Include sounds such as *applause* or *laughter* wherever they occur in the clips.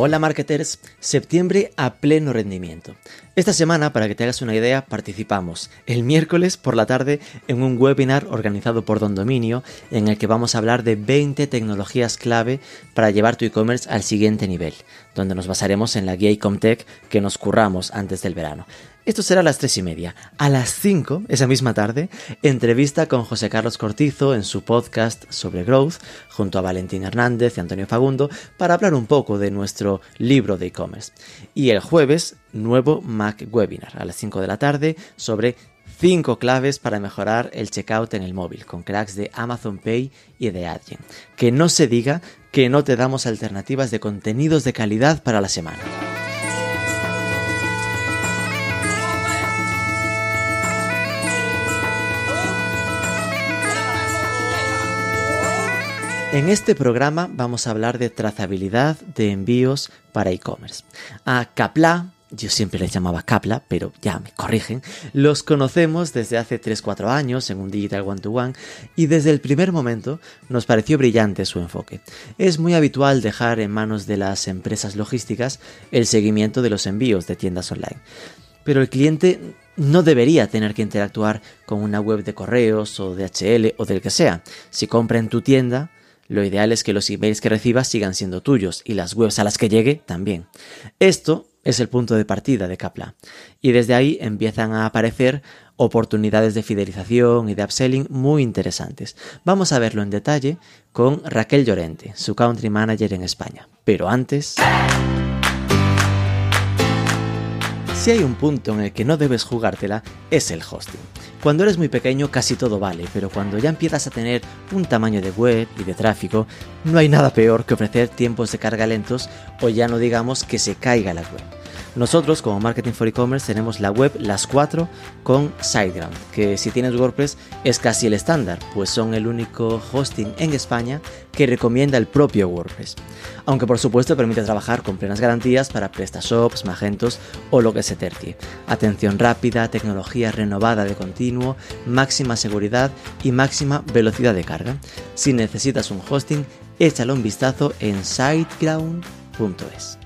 Hola marketers, septiembre a pleno rendimiento. Esta semana, para que te hagas una idea, participamos el miércoles por la tarde en un webinar organizado por Don Dominio en el que vamos a hablar de 20 tecnologías clave para llevar tu e-commerce al siguiente nivel, donde nos basaremos en la guía Ecomtech que nos curramos antes del verano. Esto será a las tres y media. A las 5, esa misma tarde, entrevista con José Carlos Cortizo en su podcast sobre growth, junto a Valentín Hernández y Antonio Fagundo, para hablar un poco de nuestro libro de e-commerce. Y el jueves, nuevo Mac Webinar, a las 5 de la tarde, sobre 5 claves para mejorar el checkout en el móvil, con cracks de Amazon Pay y de Adyen. Que no se diga que no te damos alternativas de contenidos de calidad para la semana. En este programa vamos a hablar de trazabilidad de envíos para e-commerce. A Capla, yo siempre les llamaba Capla, pero ya me corrigen, los conocemos desde hace 3-4 años en un Digital One to One y desde el primer momento nos pareció brillante su enfoque. Es muy habitual dejar en manos de las empresas logísticas el seguimiento de los envíos de tiendas online. Pero el cliente no debería tener que interactuar con una web de correos o de HL o del que sea. Si compra en tu tienda, lo ideal es que los emails que recibas sigan siendo tuyos y las webs a las que llegue también. Esto es el punto de partida de Capla. Y desde ahí empiezan a aparecer oportunidades de fidelización y de upselling muy interesantes. Vamos a verlo en detalle con Raquel Llorente, su country manager en España. Pero antes... Si hay un punto en el que no debes jugártela, es el hosting. Cuando eres muy pequeño casi todo vale, pero cuando ya empiezas a tener un tamaño de web y de tráfico, no hay nada peor que ofrecer tiempos de carga lentos o ya no digamos que se caiga la web. Nosotros, como Marketing for E-Commerce, tenemos la web Las 4 con SiteGround, que si tienes WordPress es casi el estándar, pues son el único hosting en España que recomienda el propio WordPress. Aunque por supuesto permite trabajar con plenas garantías para PrestaShops, Magentos o lo que se tercie. Atención rápida, tecnología renovada de continuo, máxima seguridad y máxima velocidad de carga. Si necesitas un hosting, échale un vistazo en siteground.es.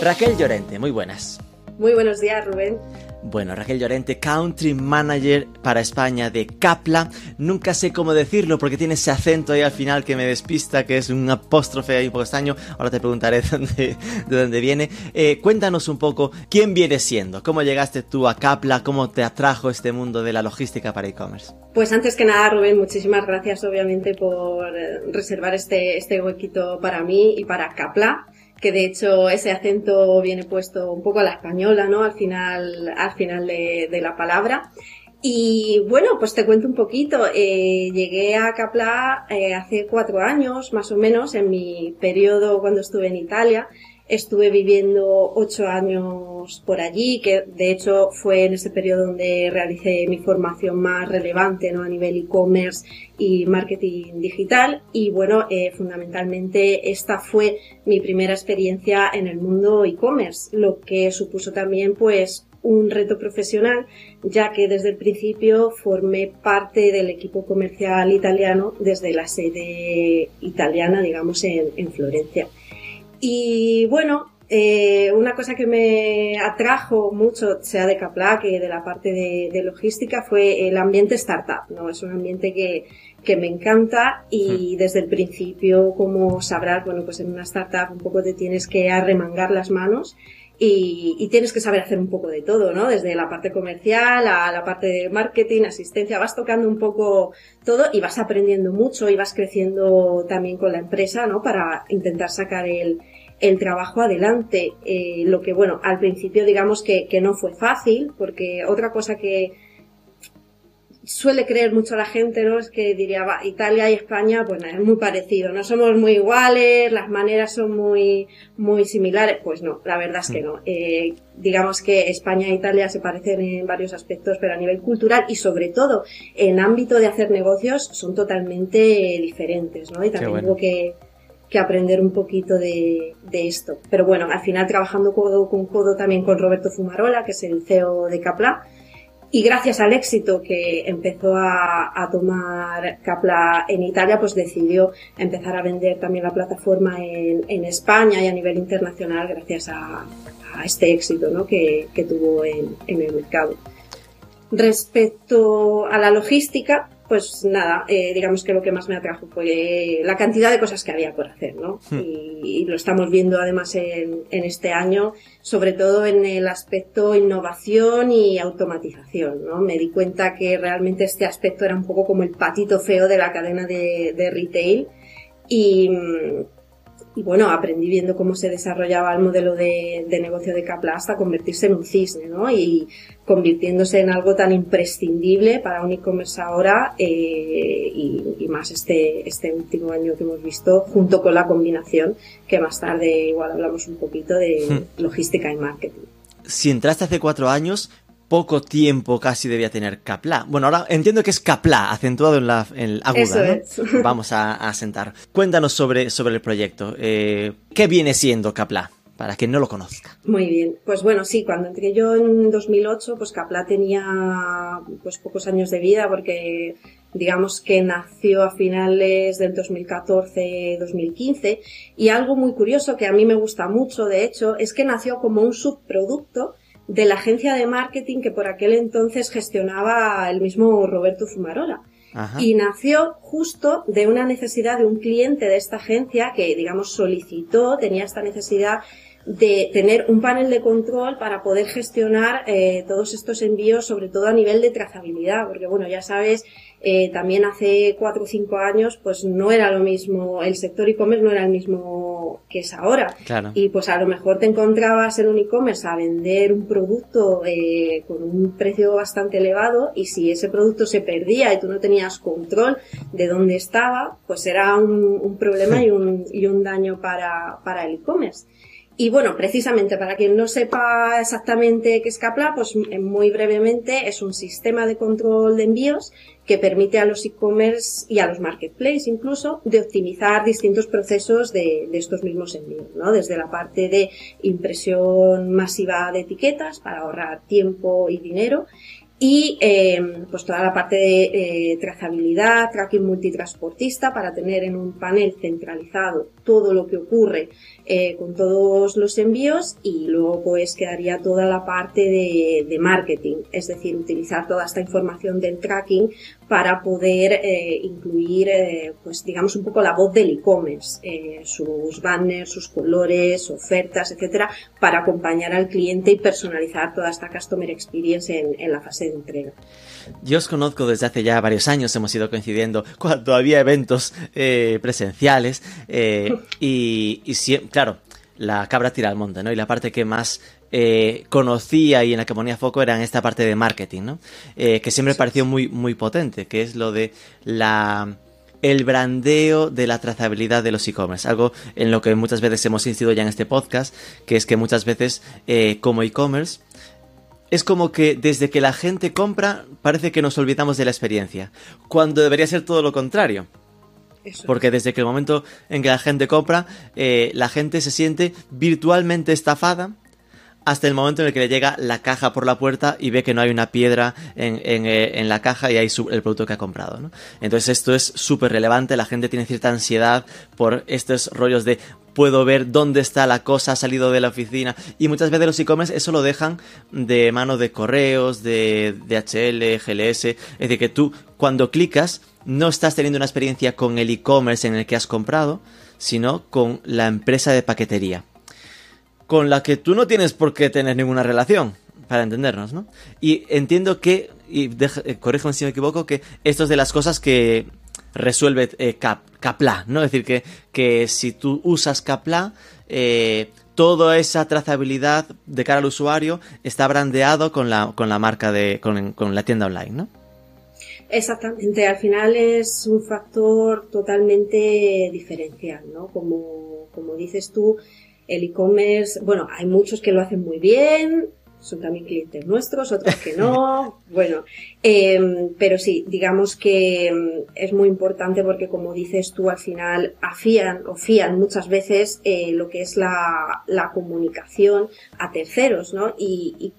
Raquel Llorente, muy buenas. Muy buenos días, Rubén. Bueno, Raquel Llorente, Country Manager para España de Capla. Nunca sé cómo decirlo porque tiene ese acento ahí al final que me despista, que es un apóstrofe ahí un poco extraño. Ahora te preguntaré de *laughs* dónde, de dónde viene. Eh, cuéntanos un poco quién viene siendo, cómo llegaste tú a Capla, cómo te atrajo este mundo de la logística para e-commerce. Pues antes que nada, Rubén, muchísimas gracias obviamente por eh, reservar este, este huequito para mí y para Capla que de hecho ese acento viene puesto un poco a la española, ¿no? Al final, al final de, la palabra. Y bueno, pues te cuento un poquito. Eh, llegué a Capla eh, hace cuatro años, más o menos, en mi periodo cuando estuve en Italia. Estuve viviendo ocho años por allí, que de hecho fue en ese periodo donde realicé mi formación más relevante ¿no? a nivel e-commerce y marketing digital. Y bueno, eh, fundamentalmente esta fue mi primera experiencia en el mundo e-commerce, lo que supuso también pues un reto profesional, ya que desde el principio formé parte del equipo comercial italiano desde la sede italiana, digamos, en, en Florencia. Y bueno, eh, una cosa que me atrajo mucho, sea de Capla que de la parte de, de, logística, fue el ambiente startup, ¿no? Es un ambiente que, que me encanta y desde el principio, como sabrás, bueno, pues en una startup un poco te tienes que arremangar las manos y, y, tienes que saber hacer un poco de todo, ¿no? Desde la parte comercial a la parte de marketing, asistencia, vas tocando un poco todo y vas aprendiendo mucho y vas creciendo también con la empresa, ¿no? Para intentar sacar el, el trabajo adelante. Eh, lo que, bueno, al principio digamos que, que no fue fácil, porque otra cosa que suele creer mucho la gente, ¿no? Es que diría, va, Italia y España, pues nada, es muy parecido, no somos muy iguales, las maneras son muy, muy similares. Pues no, la verdad es que no. Eh, digamos que España e Italia se parecen en varios aspectos, pero a nivel cultural y sobre todo en ámbito de hacer negocios son totalmente diferentes, ¿no? Y también tengo que, que aprender un poquito de, de, esto. Pero bueno, al final trabajando codo con codo también con Roberto Fumarola, que es el CEO de Capla, y gracias al éxito que empezó a, tomar Capla en Italia, pues decidió empezar a vender también la plataforma en, España y a nivel internacional gracias a, este éxito ¿no? que, tuvo en el mercado. Respecto a la logística, pues nada, eh, digamos que lo que más me atrajo fue la cantidad de cosas que había por hacer, ¿no? Hmm. Y, y, lo estamos viendo además en, en, este año, sobre todo en el aspecto innovación y automatización, ¿no? Me di cuenta que realmente este aspecto era un poco como el patito feo de la cadena de, de retail y, y bueno, aprendí viendo cómo se desarrollaba el modelo de, de, negocio de Capla hasta convertirse en un cisne, ¿no? Y convirtiéndose en algo tan imprescindible para un e-commerce ahora eh, y, y, más este, este último año que hemos visto, junto con la combinación que más tarde igual hablamos un poquito de hmm. logística y marketing. Si entraste hace cuatro años, poco tiempo casi debía tener Capla. Bueno, ahora entiendo que es Capla, acentuado en la en aguda, Eso ¿no? es. *laughs* Vamos a, a, sentar. Cuéntanos sobre, sobre el proyecto. Eh, ¿Qué viene siendo Capla? Para quien no lo conozca. Muy bien. Pues bueno, sí, cuando entré yo en 2008, pues Capla tenía pues pocos años de vida porque digamos que nació a finales del 2014-2015 y algo muy curioso que a mí me gusta mucho, de hecho, es que nació como un subproducto de la agencia de marketing que por aquel entonces gestionaba el mismo Roberto Fumarola. Ajá. Y nació justo de una necesidad de un cliente de esta agencia que, digamos, solicitó, tenía esta necesidad de tener un panel de control para poder gestionar eh, todos estos envíos, sobre todo a nivel de trazabilidad, porque bueno, ya sabes, eh, también hace cuatro o cinco años, pues no era lo mismo, el sector e-commerce no era el mismo que es ahora. Claro. Y pues a lo mejor te encontrabas en un e-commerce a vender un producto eh, con un precio bastante elevado y si ese producto se perdía y tú no tenías control de dónde estaba, pues era un, un problema y un, y un daño para, para el e-commerce. Y bueno, precisamente para quien no sepa exactamente qué es Capla, pues muy brevemente es un sistema de control de envíos que permite a los e-commerce y a los marketplaces incluso de optimizar distintos procesos de, estos mismos envíos, ¿no? Desde la parte de impresión masiva de etiquetas para ahorrar tiempo y dinero y eh, pues toda la parte de eh, trazabilidad, tracking multitransportista para tener en un panel centralizado todo lo que ocurre eh, con todos los envíos y luego pues quedaría toda la parte de, marketing, es decir, utilizar toda esta información del tracking para poder eh, incluir eh, pues digamos un poco la voz del e-commerce, sus banners, sus colores, ofertas, etcétera, para acompañar al cliente y personalizar toda esta customer experience en, la fase de entrega. Yo os conozco desde hace ya varios años, hemos ido coincidiendo cuando había eventos eh, presenciales eh, y, y claro, la cabra tira al monte, ¿no? Y la parte que más eh, conocía y en la que ponía foco era en esta parte de marketing, ¿no? Eh, que siempre pareció muy, muy potente, que es lo de la el brandeo de la trazabilidad de los e-commerce, algo en lo que muchas veces hemos insistido ya en este podcast, que es que muchas veces eh, como e-commerce es como que desde que la gente compra parece que nos olvidamos de la experiencia, cuando debería ser todo lo contrario. Eso. Porque desde que el momento en que la gente compra, eh, la gente se siente virtualmente estafada hasta el momento en el que le llega la caja por la puerta y ve que no hay una piedra en, en, eh, la caja y hay el producto que ha comprado. Entonces esto es súper relevante, la gente tiene cierta ansiedad por estos rollos de puedo ver dónde está la cosa, ha salido de la oficina. Y muchas veces los e-commerce eso lo dejan de mano de correos, de DHL, GLS. Es decir, que tú cuando clicas no estás teniendo una experiencia con el e-commerce en el que has comprado, sino con la empresa de paquetería. Con la que tú no tienes por qué tener ninguna relación, para entendernos, ¿no? Y entiendo que, y eh, corrígeme si me equivoco, que esto es de las cosas que resuelve eh, Cap, Capla, ¿no? Es decir, que, que si tú usas Capla, eh, toda esa trazabilidad de cara al usuario está brandeado con la, con la marca de, con, con la tienda online, ¿no? Exactamente, al final es un factor totalmente diferencial, ¿no? Como, como dices tú, el e-commerce, bueno, hay muchos que lo hacen muy bien, son también clientes nuestros, otros que no, *laughs* bueno, em, pero sí, digamos que em, es muy importante porque como dices tú, al final afían o fían muchas veces eh, lo que es la, la, comunicación a terceros, ¿no? Y, y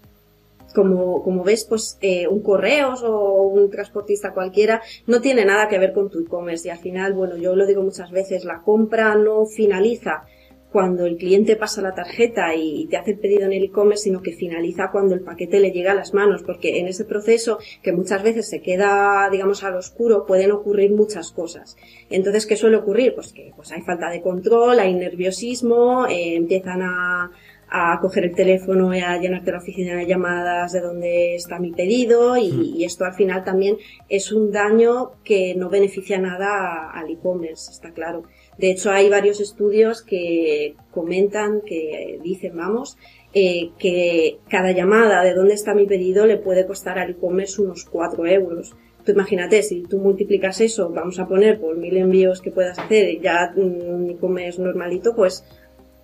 como, como ves, pues eh, un correos o un transportista cualquiera no tiene nada que ver con tu e-commerce y al final, bueno, yo lo digo muchas veces, la compra no finaliza cuando el cliente pasa la tarjeta y te hace el pedido en el e-commerce, sino que finaliza cuando el paquete le llega a las manos, porque en ese proceso, que muchas veces se queda, digamos, al oscuro, pueden ocurrir muchas cosas. Entonces, ¿qué suele ocurrir? Pues que pues hay falta de control, hay nerviosismo, eh, empiezan a, a coger el teléfono y a llenarte la oficina de llamadas de dónde está mi pedido y, mm. y, esto al final también es un daño que no beneficia nada al e-commerce, está claro. De hecho hay varios estudios que comentan, que dicen, vamos, eh, que cada llamada de dónde está mi pedido le puede costar al e-commerce unos 4 euros. Tú imagínate, si tú multiplicas eso, vamos a poner por mil envíos que puedas hacer, ya un e-commerce normalito, pues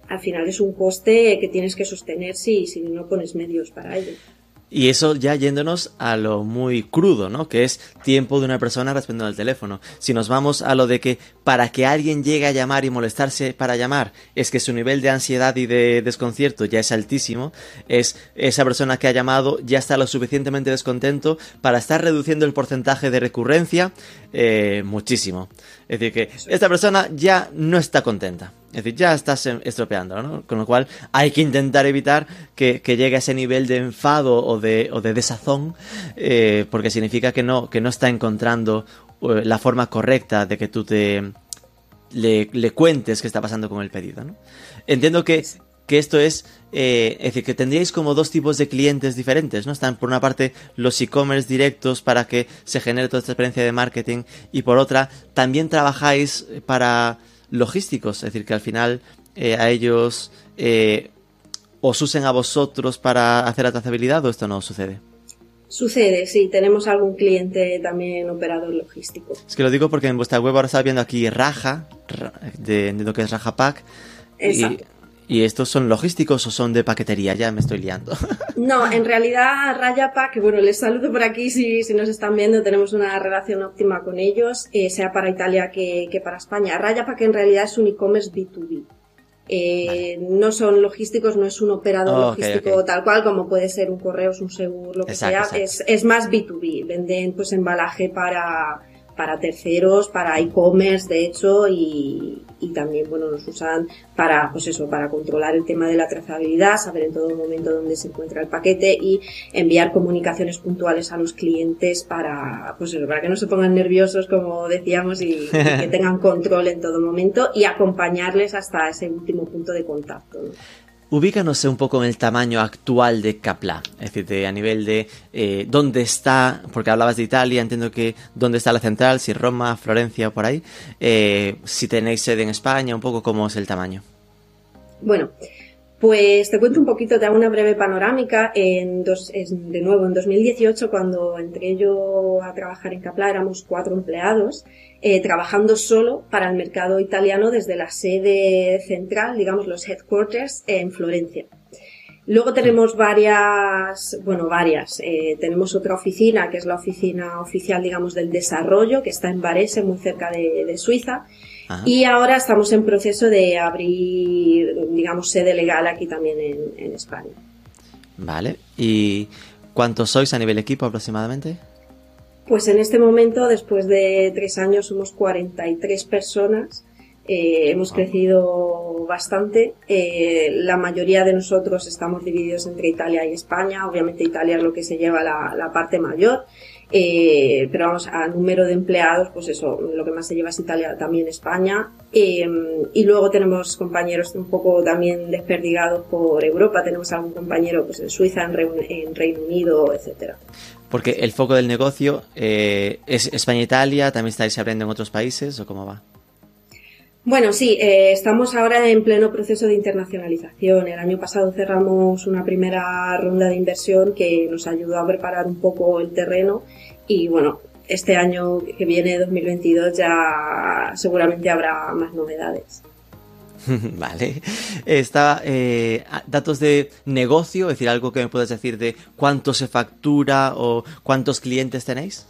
al final es un coste que tienes que sostener si, si no pones medios para ello. Y eso ya yéndonos a lo muy crudo, ¿no? Que es tiempo de una persona respondiendo al teléfono. Si nos vamos a lo de que para que alguien llegue a llamar y molestarse para llamar, es que su nivel de ansiedad y de desconcierto ya es altísimo, es esa persona que ha llamado ya está lo suficientemente descontento para estar reduciendo el porcentaje de recurrencia eh, muchísimo. Es decir, que esta persona ya no está contenta. Es decir, ya estás estropeando, ¿no? Con lo cual hay que intentar evitar que, llegue a ese nivel de enfado o de, o de desazón, eh, porque significa que no, que no está encontrando eh, la forma correcta de que tú te le, le cuentes qué está pasando con el pedido, ¿no? Entiendo que, que esto es, eh, es decir, que tendríais como dos tipos de clientes diferentes, ¿no? Están por una parte los e-commerce directos para que se genere toda esta experiencia de marketing y por otra también trabajáis para logísticos, es decir, que al final eh, a ellos eh, os usen a vosotros para hacer la trazabilidad o esto no sucede. Sucede, sí, tenemos algún cliente también operador logístico. Es que lo digo porque en vuestra web ahora está viendo aquí Raja, de, lo que es Raja Pack. Y, ¿Y estos son logísticos o son de paquetería? Ya me estoy liando. *laughs* No, en realidad Rayapack, bueno, les saludo por aquí si, si nos están viendo, tenemos una relación óptima con ellos, eh, sea para Italia que, que para España. Rayapack en realidad es un e-commerce B2B. Eh, no son logísticos, no es un operador oh, logístico tal cual como puede ser un correo, un seguro, lo que sea. Es, es más B2B. Venden pues embalaje para, para terceros, para e-commerce, de hecho, y, y también, bueno, nos usan para, pues eso, para controlar el tema de la trazabilidad, saber en todo momento dónde se encuentra el paquete y enviar comunicaciones puntuales a los clientes para, pues eso, para que no se pongan nerviosos, como decíamos, y, que *laughs* tengan control en todo momento y acompañarles hasta ese último punto de contacto. Ubícanos un poco en el tamaño actual de Capla, es decir, a nivel de eh, dónde está, porque hablabas de Italia, entiendo que dónde está la central, si Roma, Florencia por ahí, eh, si tenéis sede en España, un poco cómo es el tamaño. Bueno, pues te cuento un poquito, te hago una breve panorámica. En dos, de nuevo, en 2018, cuando entré yo a trabajar en Capla, éramos cuatro empleados eh, trabajando solo para el mercado italiano desde la sede central, digamos los headquarters en Florencia. Luego tenemos varias, bueno, varias. Eh, tenemos otra oficina, que es la oficina oficial, digamos, del desarrollo, que está en Varese, muy cerca de, Suiza. Y ahora estamos en proceso de abrir, digamos, sede legal aquí también en, en España. Vale. ¿Y cuántos sois a nivel equipo aproximadamente? Pues en este momento, después de tres años, somos 43 personas. Eh, hemos crecido bastante. Eh, la mayoría de nosotros estamos divididos entre Italia y España. Obviamente Italia es lo que se lleva la, parte mayor. Eh, pero vamos, a número de empleados, pues eso, lo que más se lleva es Italia, también España. y luego tenemos compañeros un poco también desperdigados por Europa. Tenemos algún compañero pues en Suiza, en, en Reino Unido, etcétera. Porque el foco del negocio eh, es España-Italia, ¿también estáis abriendo en otros países o cómo va? Bueno, sí, eh, estamos ahora en pleno proceso de internacionalización. El año pasado cerramos una primera ronda de inversión que nos ayudó a preparar un poco el terreno y bueno, este año que viene, 2022, ya seguramente habrá más novedades. *laughs* Vale. Está eh, datos de negocio, es decir, algo que me puedes decir de cuánto se factura o cuántos clientes tenéis.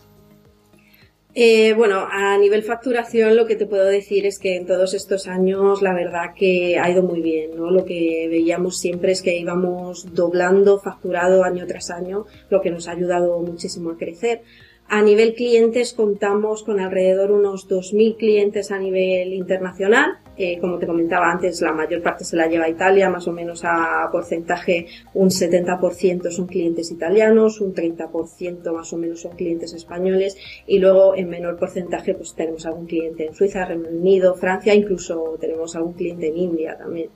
Eh, bueno, a nivel facturación lo que te puedo decir es que en todos estos años la verdad que ha ido muy bien, ¿no? Lo que veíamos siempre es que íbamos doblando facturado año tras año, lo que nos ha ayudado muchísimo a crecer. A nivel clientes contamos con alrededor unos 2.000 clientes a nivel internacional. Eh, como te comentaba antes, la mayor parte se la lleva Italia, más o menos a porcentaje un 70% son clientes italianos, un 30% más o menos son clientes españoles y luego en menor porcentaje pues tenemos algún cliente en Suiza, Reino Unido, Francia, incluso tenemos algún cliente en India también.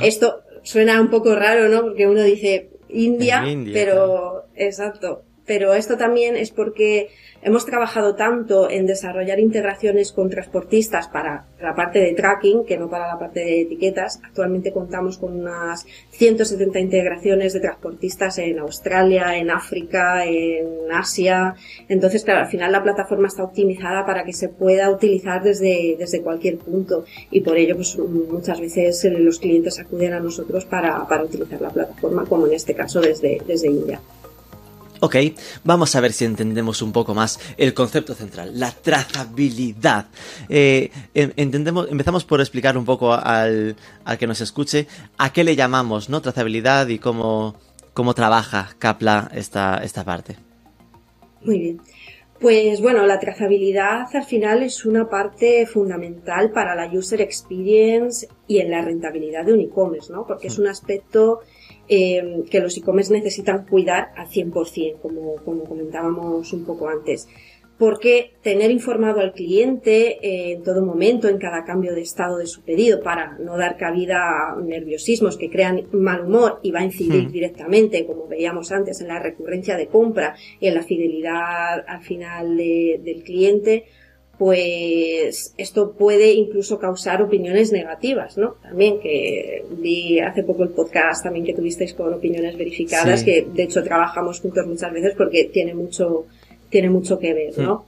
Esto suena un poco raro, ¿no? Porque uno dice India, pero exacto, pero esto también es porque hemos trabajado tanto en desarrollar integraciones con transportistas para la parte de tracking que no para la parte de etiquetas. Actualmente contamos con unas 170 integraciones de transportistas en Australia, en África, en Asia. Entonces, claro, al final la plataforma está optimizada para que se pueda utilizar desde, desde cualquier punto y por ello pues muchas veces los clientes acuden a nosotros para, para utilizar la plataforma como en este caso desde, desde India. Ok, vamos a ver si entendemos un poco más el concepto central, la trazabilidad. Eh, em, entendemos, empezamos por explicar un poco al, que nos escuche a qué le llamamos ¿no? trazabilidad y cómo, cómo trabaja Capla esta, esta parte. Muy bien. Pues bueno, la trazabilidad al final es una parte fundamental para la user experience y en la rentabilidad de un e-commerce, ¿no? Porque es un aspecto eh, que los e-commerce necesitan cuidar al 100%, como, como comentábamos un poco antes. Porque tener informado al cliente eh, en todo momento, en cada cambio de estado de su pedido, para no dar cabida a nerviosismos que crean mal humor y va a incidir hmm. directamente, como veíamos antes, en la recurrencia de compra y en la fidelidad al final del cliente, pues esto puede incluso causar opiniones negativas, ¿no? También que vi hace poco el podcast también que tuvisteis con opiniones verificadas, que de hecho trabajamos juntos muchas veces porque tiene mucho, tiene mucho que ver, ¿no?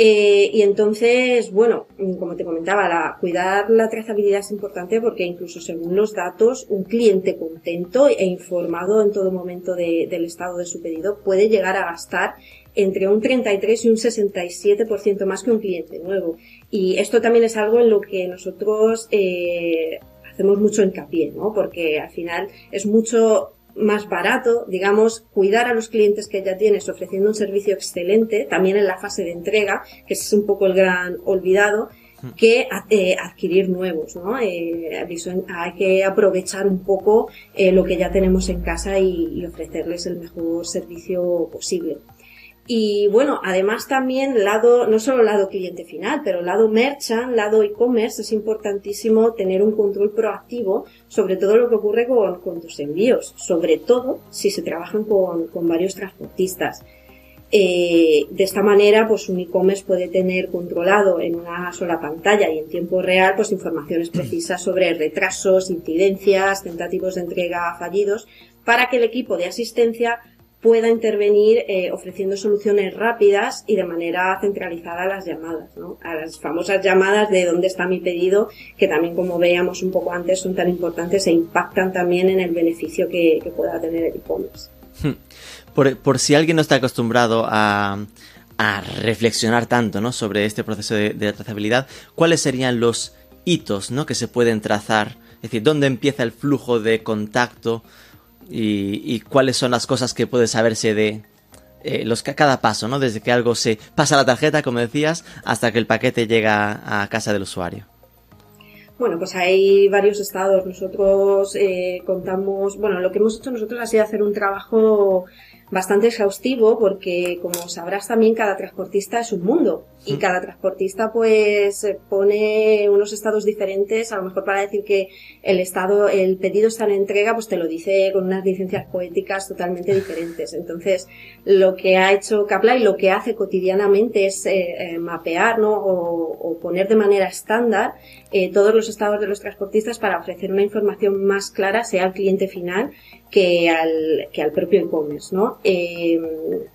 Eh, y entonces, bueno, como te comentaba, la, cuidar la trazabilidad es importante porque incluso según los datos, un cliente contento e informado en todo momento del estado de su pedido puede llegar a gastar entre un 33 y un 67% más que un cliente nuevo. Y esto también es algo en lo que nosotros eh, hacemos mucho hincapié, ¿no? Porque al final es mucho más barato, digamos, cuidar a los clientes que ya tienes ofreciendo un servicio excelente, también en la fase de entrega, que es un poco el gran olvidado, que eh, adquirir nuevos, ¿no? Eh, hay que aprovechar un poco eh, lo que ya tenemos en casa y ofrecerles el mejor servicio posible. Y bueno, además también lado, no solo lado cliente final, pero lado merchant, lado e-commerce, es importantísimo tener un control proactivo sobre todo lo que ocurre con, con tus envíos, sobre todo si se trabajan con, con varios transportistas. Eh, de esta manera, pues un e-commerce puede tener controlado en una sola pantalla y en tiempo real, pues informaciones precisas sobre retrasos, incidencias, tentativos de entrega fallidos, para que el equipo de asistencia pueda intervenir eh, ofreciendo soluciones rápidas y de manera centralizada a las llamadas, ¿no? a las famosas llamadas de dónde está mi pedido, que también como veíamos un poco antes son tan importantes e impactan también en el beneficio que, pueda tener el e-commerce. Hmm. Por, si alguien no está acostumbrado a, reflexionar tanto ¿no? sobre este proceso de, de, trazabilidad, ¿cuáles serían los hitos ¿no? que se pueden trazar? Es decir, ¿dónde empieza el flujo de contacto? Y, cuáles son las cosas que puede saberse de eh, los, cada paso, ¿no? Desde que algo se pasa la tarjeta, como decías, hasta que el paquete llega a casa del usuario. Bueno, pues hay varios estados. Nosotros eh, contamos, bueno, lo que hemos hecho nosotros ha sido hacer un trabajo bastante exhaustivo porque, como sabrás también, cada transportista es un mundo y cada transportista pues pone unos estados diferentes, a lo mejor para decir que el estado, el pedido está en entrega, pues te lo dice con unas licencias poéticas totalmente diferentes. Entonces, lo que ha hecho Capla y lo que hace cotidianamente es eh, eh, mapear, ¿no? O, o, poner de manera estándar eh, todos los estados de los transportistas para ofrecer una información más clara, sea al cliente final que al, que al propio e-commerce, ¿no? Eh,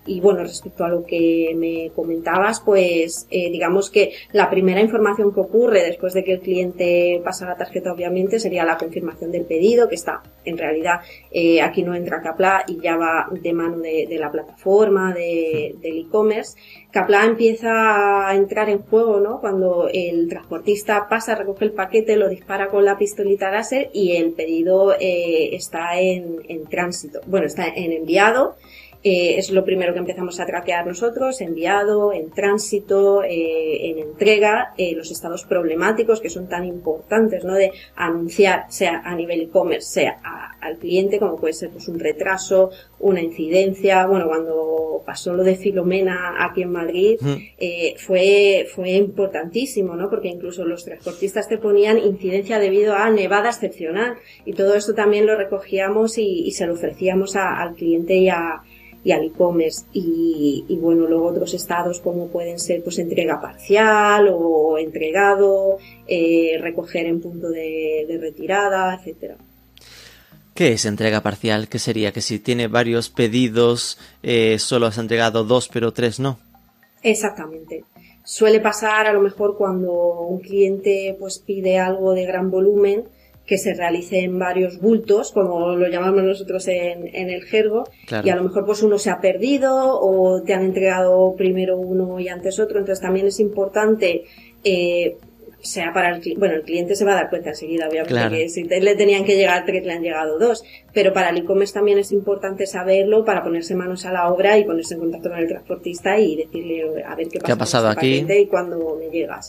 y bueno, respecto a lo que me comentabas, pues eh, digamos que la primera información que ocurre después de que el cliente pasa la tarjeta, obviamente, sería la confirmación del pedido, que está en realidad eh, aquí no entra Capla y ya va de mano de, la plataforma de, del e-commerce. Capla empieza a entrar en juego, ¿no? Cuando el transportista pasa, recoge el paquete, lo dispara con la pistolita láser y el pedido está en, en tránsito. Bueno, está en enviado eh, es lo primero que empezamos a traquear nosotros, enviado, en tránsito, eh, en entrega, eh, los estados problemáticos que son tan importantes, ¿no? De anunciar, sea a nivel e-commerce, sea al cliente, como puede ser pues un retraso, una incidencia. Bueno, cuando pasó lo de Filomena aquí en Madrid, fue, fue importantísimo, ¿no? Porque incluso los transportistas te ponían incidencia debido a nevada excepcional. Y todo esto también lo recogíamos y, se lo ofrecíamos al cliente y a, y al e-commerce y, bueno luego otros estados como pueden ser pues entrega parcial o entregado eh, recoger en punto de, retirada etcétera ¿Qué es entrega parcial? ¿Qué sería? Que si tiene varios pedidos, eh, solo has entregado dos, pero tres no. Exactamente. Suele pasar a lo mejor cuando un cliente pues pide algo de gran volumen, que se realice en varios bultos, como lo llamamos nosotros en, en el jergo, y a lo mejor pues uno se ha perdido o te han entregado primero uno y antes otro, entonces también es importante eh, sea para el bueno, el cliente se va a dar cuenta enseguida, obviamente, que si le tenían que llegar tres, le han llegado dos, pero para el e-commerce también es importante saberlo para ponerse manos a la obra y ponerse en contacto con el transportista y decirle a ver qué, pasa ha pasado este aquí y cuándo me llega.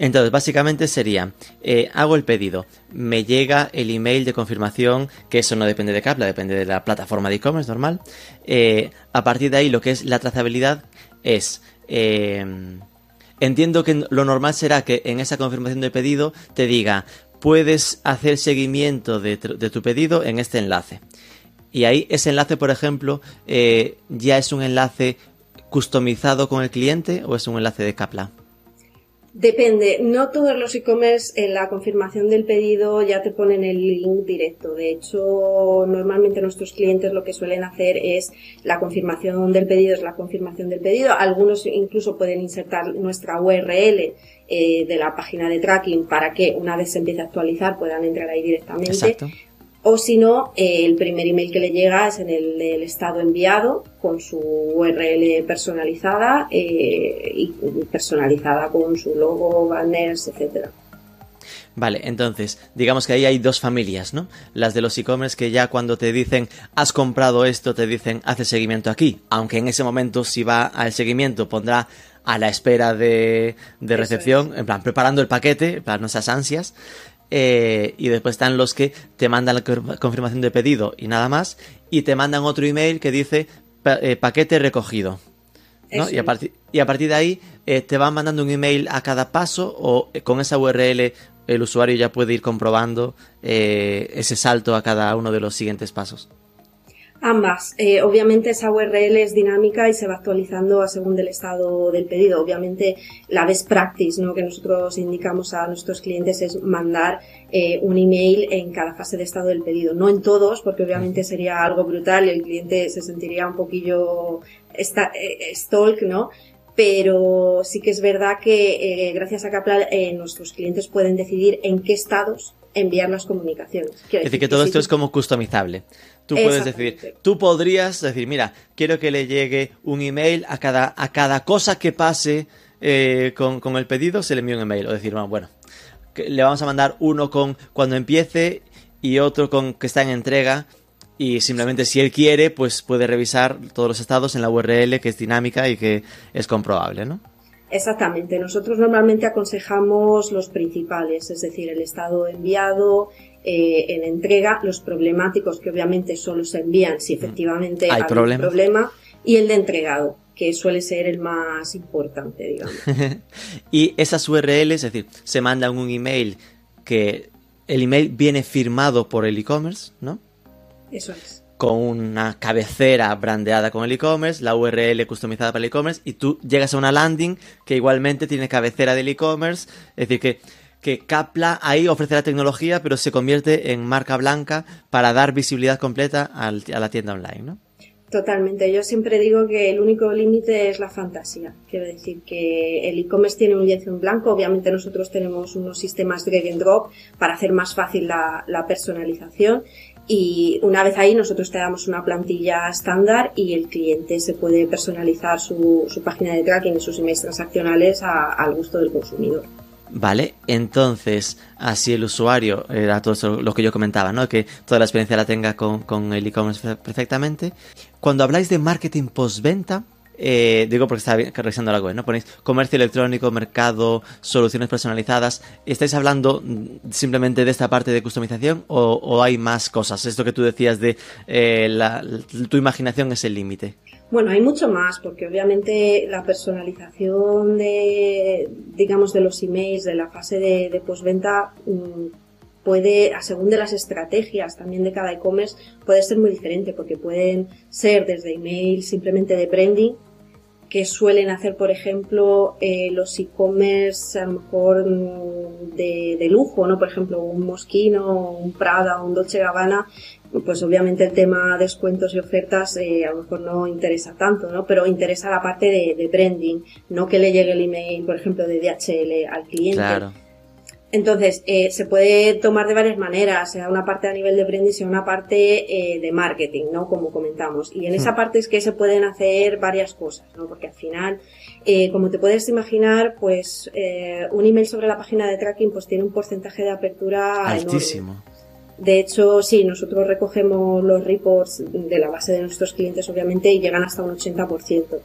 Entonces, básicamente sería, eh, hago el pedido, me llega el email de confirmación, que eso no depende de Capla, depende de la plataforma de e-commerce normal. Eh, a partir de ahí, lo que es la trazabilidad es... Eh, entiendo que lo normal será que en esa confirmación de pedido te diga, puedes hacer seguimiento de, tu pedido en este enlace. Y ahí ese enlace, por ejemplo, ya es un enlace customizado con el cliente o es un enlace de Capla. Depende, no todos los e-commerce en la confirmación del pedido ya te ponen el link directo. De hecho, normalmente nuestros clientes lo que suelen hacer es la confirmación del pedido, es la confirmación del pedido. Algunos incluso pueden insertar nuestra URL eh, de la página de tracking para que una vez se empiece a actualizar puedan entrar ahí directamente. O si no, eh, el primer email que le llega es en el del estado enviado con su URL personalizada eh, y personalizada con su logo, banners, etcétera. Vale, entonces, digamos que ahí hay dos familias, ¿no? Las de los e-commerce que ya cuando te dicen has comprado esto, te dicen hace seguimiento aquí. Aunque en ese momento, si va al seguimiento, pondrá a la espera de, de recepción, en plan, preparando el paquete, en plan, no esas ansias. Eh, y después están los que te mandan la confirmación de pedido y nada más, y te mandan otro email que dice eh, paquete recogido. Y, a partir, y a partir de ahí eh, te van mandando un email a cada paso o con esa URL el usuario ya puede ir comprobando ese salto a cada uno de los siguientes pasos. Ambas. Eh, obviamente esa URL es dinámica y se va actualizando a según el estado del pedido. Obviamente la best practice ¿no? que nosotros indicamos a nuestros clientes es mandar eh, un email en cada fase de estado del pedido. No en todos, porque obviamente sería algo brutal y el cliente se sentiría un poquillo esta, eh, stalk, ¿no? Pero sí que es verdad que gracias a Capla nuestros clientes pueden decidir en qué estados enviar las comunicaciones. es decir, que todo esto es como customizable. Tú puedes decir, tú podrías decir, mira, quiero que le llegue un email a cada, a cada cosa que pase eh, con, el pedido, se le envía un email. O decir, bueno, le vamos a mandar uno con cuando empiece y otro con que está en entrega. Y simplemente si él quiere, pues puede revisar todos los estados en la URL que es dinámica y que es comprobable, ¿no? Exactamente. Nosotros normalmente aconsejamos los principales, es decir, el estado enviado, eh, en entrega, los problemáticos que obviamente solo se envían si efectivamente hay, un problema y el de entregado que suele ser el más importante, digamos. *laughs* y esas URLs, es decir, se mandan un email que el email viene firmado por el e-commerce, ¿no? Eso es. Con una cabecera brandeada con el e-commerce, la URL customizada para el e-commerce, y tú llegas a una landing que igualmente tiene cabecera del e-commerce, es decir, que Capla ahí ofrece la tecnología, pero se convierte en marca blanca para dar visibilidad completa a la tienda online, ¿no? Totalmente. Yo siempre digo que el único límite es la fantasía. Quiero decir que el e-commerce tiene un lienzo en blanco. Obviamente nosotros tenemos unos sistemas drag and drop para hacer más fácil la personalización. Y una vez ahí nosotros te damos una plantilla estándar y el cliente se puede personalizar su, su página de tracking y sus emails transaccionales al gusto del consumidor. Vale, entonces, así el usuario, era todo lo que yo comentaba, ¿no? Que toda la experiencia la tenga con, con el e-commerce fe- perfectamente. Cuando habláis de marketing postventa, eh, digo porque estaba vi- revisando la web, ¿no? Ponéis comercio electrónico, mercado, soluciones personalizadas. ¿Estáis hablando mm, simplemente de esta parte de customización o, hay más cosas? Esto que tú decías de eh, la- tu imaginación es el límite. Bueno, hay mucho más, porque obviamente la personalización de, digamos, de los emails, de la fase de, de postventa, mm, puede, según de las estrategias también de cada e-commerce, puede ser muy diferente, porque pueden ser desde emails simplemente de branding, que suelen hacer, por ejemplo, eh, los e-commerce a lo mejor mm, de, de lujo, ¿no? Por ejemplo, un Moschino, un Prada, un Dolce Gabbana, pues obviamente el tema descuentos y ofertas eh, a lo mejor no interesa tanto, ¿no? Pero interesa la parte de, de branding, no que le llegue el email, por ejemplo, de DHL al cliente. Claro. Entonces, eh, se puede tomar de varias maneras, sea una parte a nivel de branding, sea una parte eh, de marketing, ¿no? Como comentamos. Y en esa Hmm. parte es que se pueden hacer varias cosas, ¿no? Porque al final, eh, como te puedes imaginar, pues eh, un email sobre la página de tracking pues tiene un porcentaje de apertura enorme. Altísimo. De hecho, sí, nosotros recogemos los reports de la base de nuestros clientes, obviamente, y llegan hasta un 80%.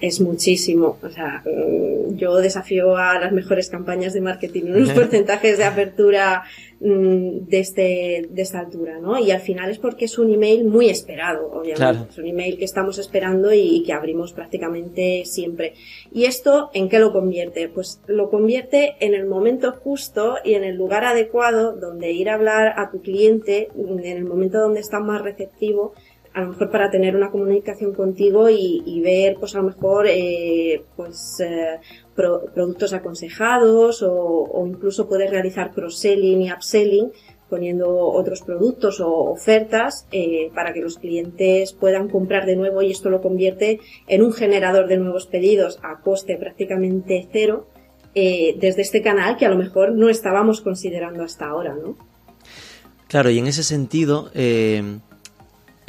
Es muchísimo. O sea, mm, yo desafío a las mejores campañas de marketing, unos *laughs* porcentajes de apertura mm, de, este, de esta altura, ¿no? Y al final es porque es un email muy esperado, obviamente. Claro. Es un email que estamos esperando y que abrimos prácticamente siempre. ¿Y esto en qué lo convierte? Pues lo convierte en el momento justo y en el lugar adecuado donde ir a hablar a tu cliente, en el momento donde está más receptivo, a lo mejor para tener una comunicación contigo y, ver, pues a lo mejor, eh, pues eh, pro- productos aconsejados o, incluso puedes realizar cross-selling y upselling poniendo otros productos o ofertas eh, para que los clientes puedan comprar de nuevo y esto lo convierte en un generador de nuevos pedidos a coste prácticamente cero desde este canal que a lo mejor no estábamos considerando hasta ahora, ¿no? Claro, y en ese sentido,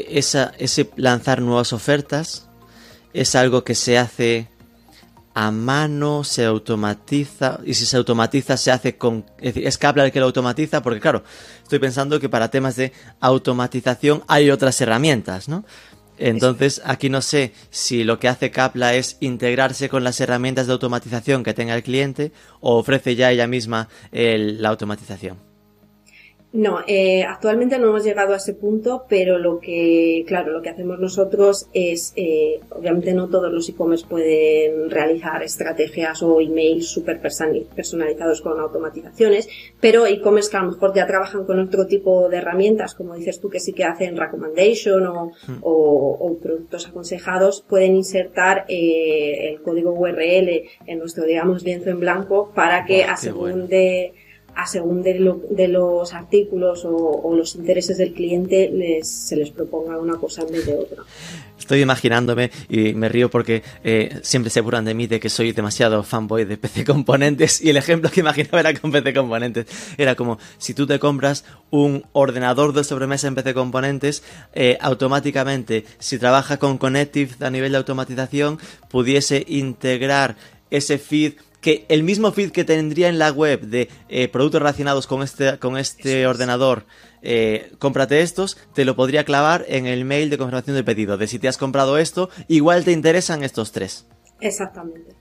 esa, ese lanzar nuevas ofertas es algo que se hace a mano, se automatiza, y si se automatiza se hace con... Es decir, es el que lo automatiza, porque claro, estoy pensando que para temas de automatización hay otras herramientas, ¿no? Entonces, aquí no sé si lo que hace Kapla es integrarse con las herramientas de automatización que tenga el cliente o ofrece ya ella misma el- la automatización. No, eh, actualmente no hemos llegado a ese punto, pero lo que, claro, lo que hacemos nosotros es, eh, obviamente no todos los e-commerce pueden realizar estrategias o emails súper personalizados con automatizaciones, pero e-commerce que a lo mejor ya trabajan con otro tipo de herramientas, como dices tú, que sí que hacen recommendation o, o- o productos aconsejados, pueden insertar eh, el código URL en nuestro, digamos, lienzo en blanco para que a según bueno. de a según de, lo- de los artículos o, o los intereses del cliente les, se les proponga una cosa en de otra. Estoy imaginándome y me río porque eh, siempre se burlan de mí de que soy demasiado fanboy de PC Componentes y el ejemplo que imaginaba era con PC Componentes. Era como si tú te compras un ordenador de sobremesa en PC Componentes, eh, automáticamente si trabaja con Connective a nivel de automatización pudiese integrar ese feed que el mismo feed que tendría en la web de eh, productos relacionados con este, con este ordenador, eh, cómprate estos, te lo podría clavar en el mail de confirmación de pedido. De si te has comprado esto, igual te interesan estos tres. Exactamente.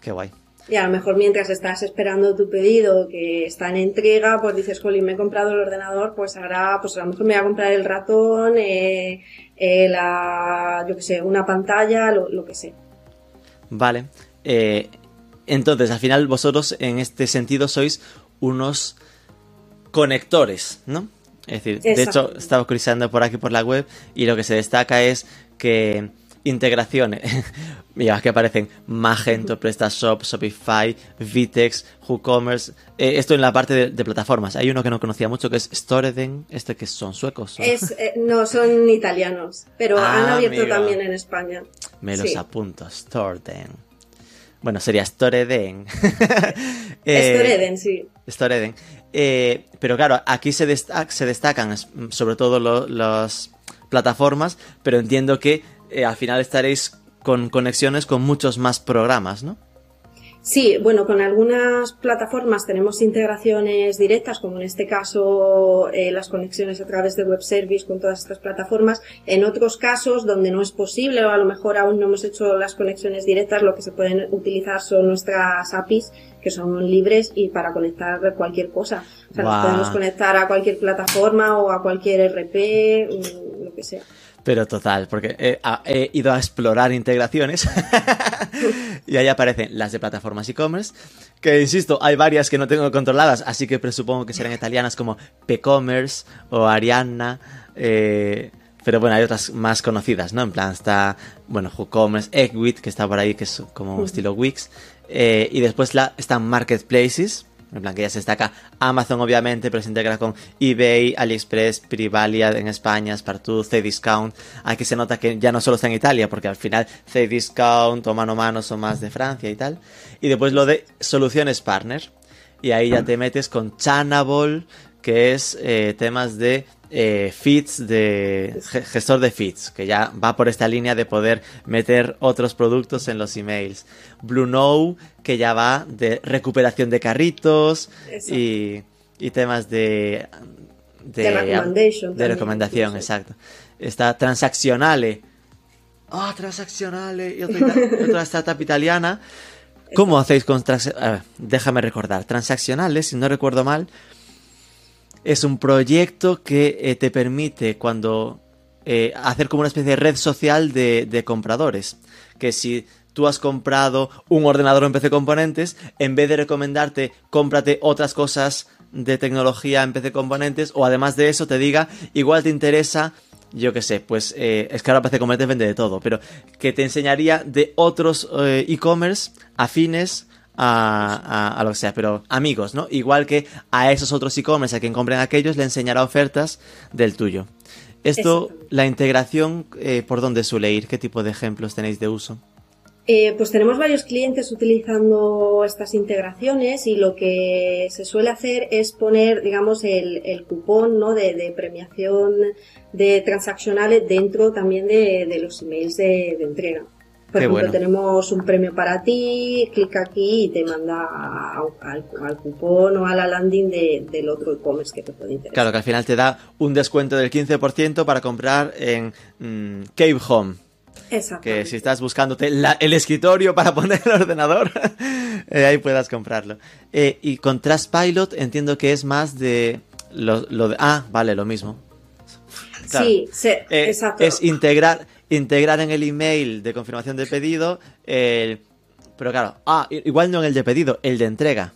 Qué guay. Y a lo mejor mientras estás esperando tu pedido que está en entrega, pues dices, Jolín, me he comprado el ordenador, pues ahora, pues a lo mejor me voy a comprar el ratón, eh, eh, la, yo que sé, una pantalla, lo, lo que sea. Vale. Eh, entonces, al final vosotros en este sentido sois unos conectores, ¿no? Es decir, de hecho, estaba curiosando por aquí por la web y lo que se destaca es que integraciones. *laughs* Mira, que aparecen Magento, *laughs* PrestaShop, Shopify, Vitex, WooCommerce. Eh, esto en la parte de, plataformas. Hay uno que no conocía mucho que es Storeden, este que son suecos. Es, eh, no, son italianos, pero han ah, abierto también en España. Me los apunto, Storeden. Bueno, sería Storeden. *laughs* eh, Storeden, sí. Storeden. Eh, pero claro, aquí se, se destacan sobre todo las plataformas, pero entiendo que eh, al final estaréis con conexiones con muchos más programas, ¿no? Sí, bueno, con algunas plataformas tenemos integraciones directas, como en este caso eh, las conexiones a través de web service con todas estas plataformas. En otros casos, donde no es posible o a lo mejor aún no hemos hecho las conexiones directas, lo que se pueden utilizar son nuestras APIs, que son libres y para conectar cualquier cosa. O sea, nos podemos conectar a cualquier plataforma o a cualquier RP, mm, lo que sea. Pero total, porque he, ido a explorar integraciones *laughs* y ahí aparecen las de plataformas e-commerce, que insisto, hay varias que no tengo controladas, así que presupongo que serán italianas como P-Commerce o Arianna. Eh, pero bueno, hay otras más conocidas, ¿no? En plan está, bueno, WooCommerce, Egwit, que está por ahí, que es como estilo Wix. Eh, y después la, están Marketplaces, en plan que ya se destaca Amazon obviamente, pero se integra con eBay, AliExpress, Privalia en España, Spartoo, Cdiscount. Aquí se nota que ya no solo está en Italia, porque al final Cdiscount o Mano Mano son más de Francia y tal. Y después lo de soluciones partner. Y ahí ya te metes con Chanable, que es eh, temas de eh, feeds de gestor de feeds, que ya va por esta línea de poder meter otros productos en los emails. Blue que ya va de recuperación de carritos y, temas de de, recomendación, exacto. Está Transaccionale. Ah, Transaccionale y otra, *laughs* startup italiana. ¿Cómo hacéis con Déjame recordar. Transaccionales, si no recuerdo mal, es un proyecto que eh, te permite cuando eh, hacer como una especie de red social de, compradores. Que si tú has comprado un ordenador en PC Componentes, en vez de recomendarte cómprate otras cosas de tecnología en PC Componentes, o además de eso te diga, igual te interesa, yo qué sé, pues eh, es que PC Componentes vende de todo, pero que te enseñaría de otros e-commerce afines a, lo que sea, pero amigos, ¿no? Igual que a esos otros e-commerce a quien compren aquellos le enseñará ofertas del tuyo. Esto, la integración, eh, ¿por dónde suele ir? ¿Qué tipo de ejemplos tenéis de uso? Eh, pues tenemos varios clientes utilizando estas integraciones y lo que se suele hacer es poner, digamos, el, cupón ¿no? de, premiación de transaccionales dentro también de, los emails de entrega. Por ejemplo, tenemos un premio para ti, clica aquí y te manda al, cupón o a la landing del otro e-commerce que te puede interesar. Claro, que al final te da un descuento del 15% para comprar en mm, Cave Home. Exacto. Que si estás buscándote el escritorio para *laughs* poner el ordenador, *laughs* eh, ahí puedas comprarlo. Eh, y con Trustpilot entiendo que es más de lo, de... Ah, vale, lo mismo. Sí, sí eh, exacto. Es integrar integrar en el email de confirmación de pedido el... Pero claro, ah, igual no en el de pedido, el de entrega.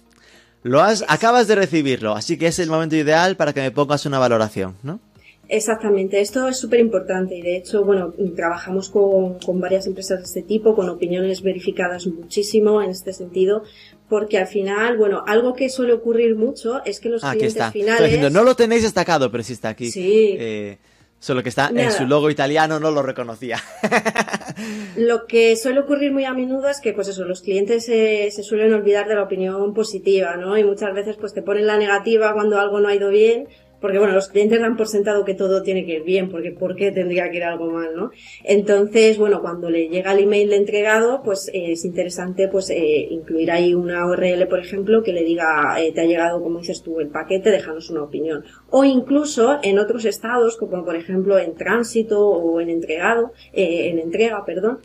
Lo has, acabas de recibirlo, así que es el momento ideal para que me pongas una valoración, ¿no? Exactamente, esto es súper importante y de hecho, bueno, trabajamos con, con, varias empresas de este tipo, con opiniones verificadas muchísimo en este sentido, porque al final, bueno, algo que suele ocurrir mucho es que los clientes finales... no lo tenéis destacado, pero sí está aquí. Sí. Eh, Solo que está en su logo italiano no lo reconocía. *laughs* *laughs* lo que suele ocurrir muy a menudo es que, pues eso, los clientes se, se, suelen olvidar de la opinión positiva, ¿no? Y muchas veces, pues te ponen la negativa cuando algo no ha ido bien porque bueno, los clientes dan por sentado que todo tiene que ir bien, porque ¿por qué tendría que ir algo mal, no? Entonces, bueno, cuando le llega el email de entregado, pues eh, es interesante pues eh, incluir ahí una URL, por ejemplo, que le diga, eh, te ha llegado, como dices tú, el paquete, déjanos una opinión. O incluso en otros estados, como por ejemplo en tránsito o en entregado, en entrega, perdón,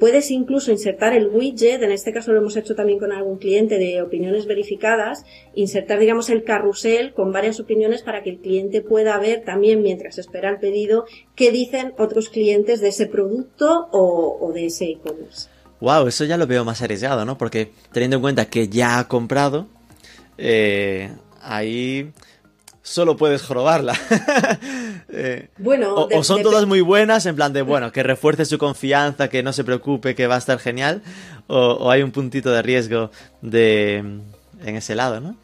puedes incluso insertar el widget, en este caso lo hemos hecho también con algún cliente de opiniones verificadas, insertar, digamos, el carrusel con varias opiniones para que el cliente pueda ver también mientras espera el pedido qué dicen otros clientes de ese producto o, de ese e-commerce. Wow, eso ya lo veo más arriesgado, ¿no? Porque teniendo en cuenta que ya ha comprado, eh, ahí solo puedes jorobarla. *laughs* Eh, Bueno, o, de- o son de- todas muy buenas, en plan de, bueno, que refuerce su confianza, que no se preocupe, que va a estar genial, o, o hay un puntito de riesgo de en ese lado, ¿no?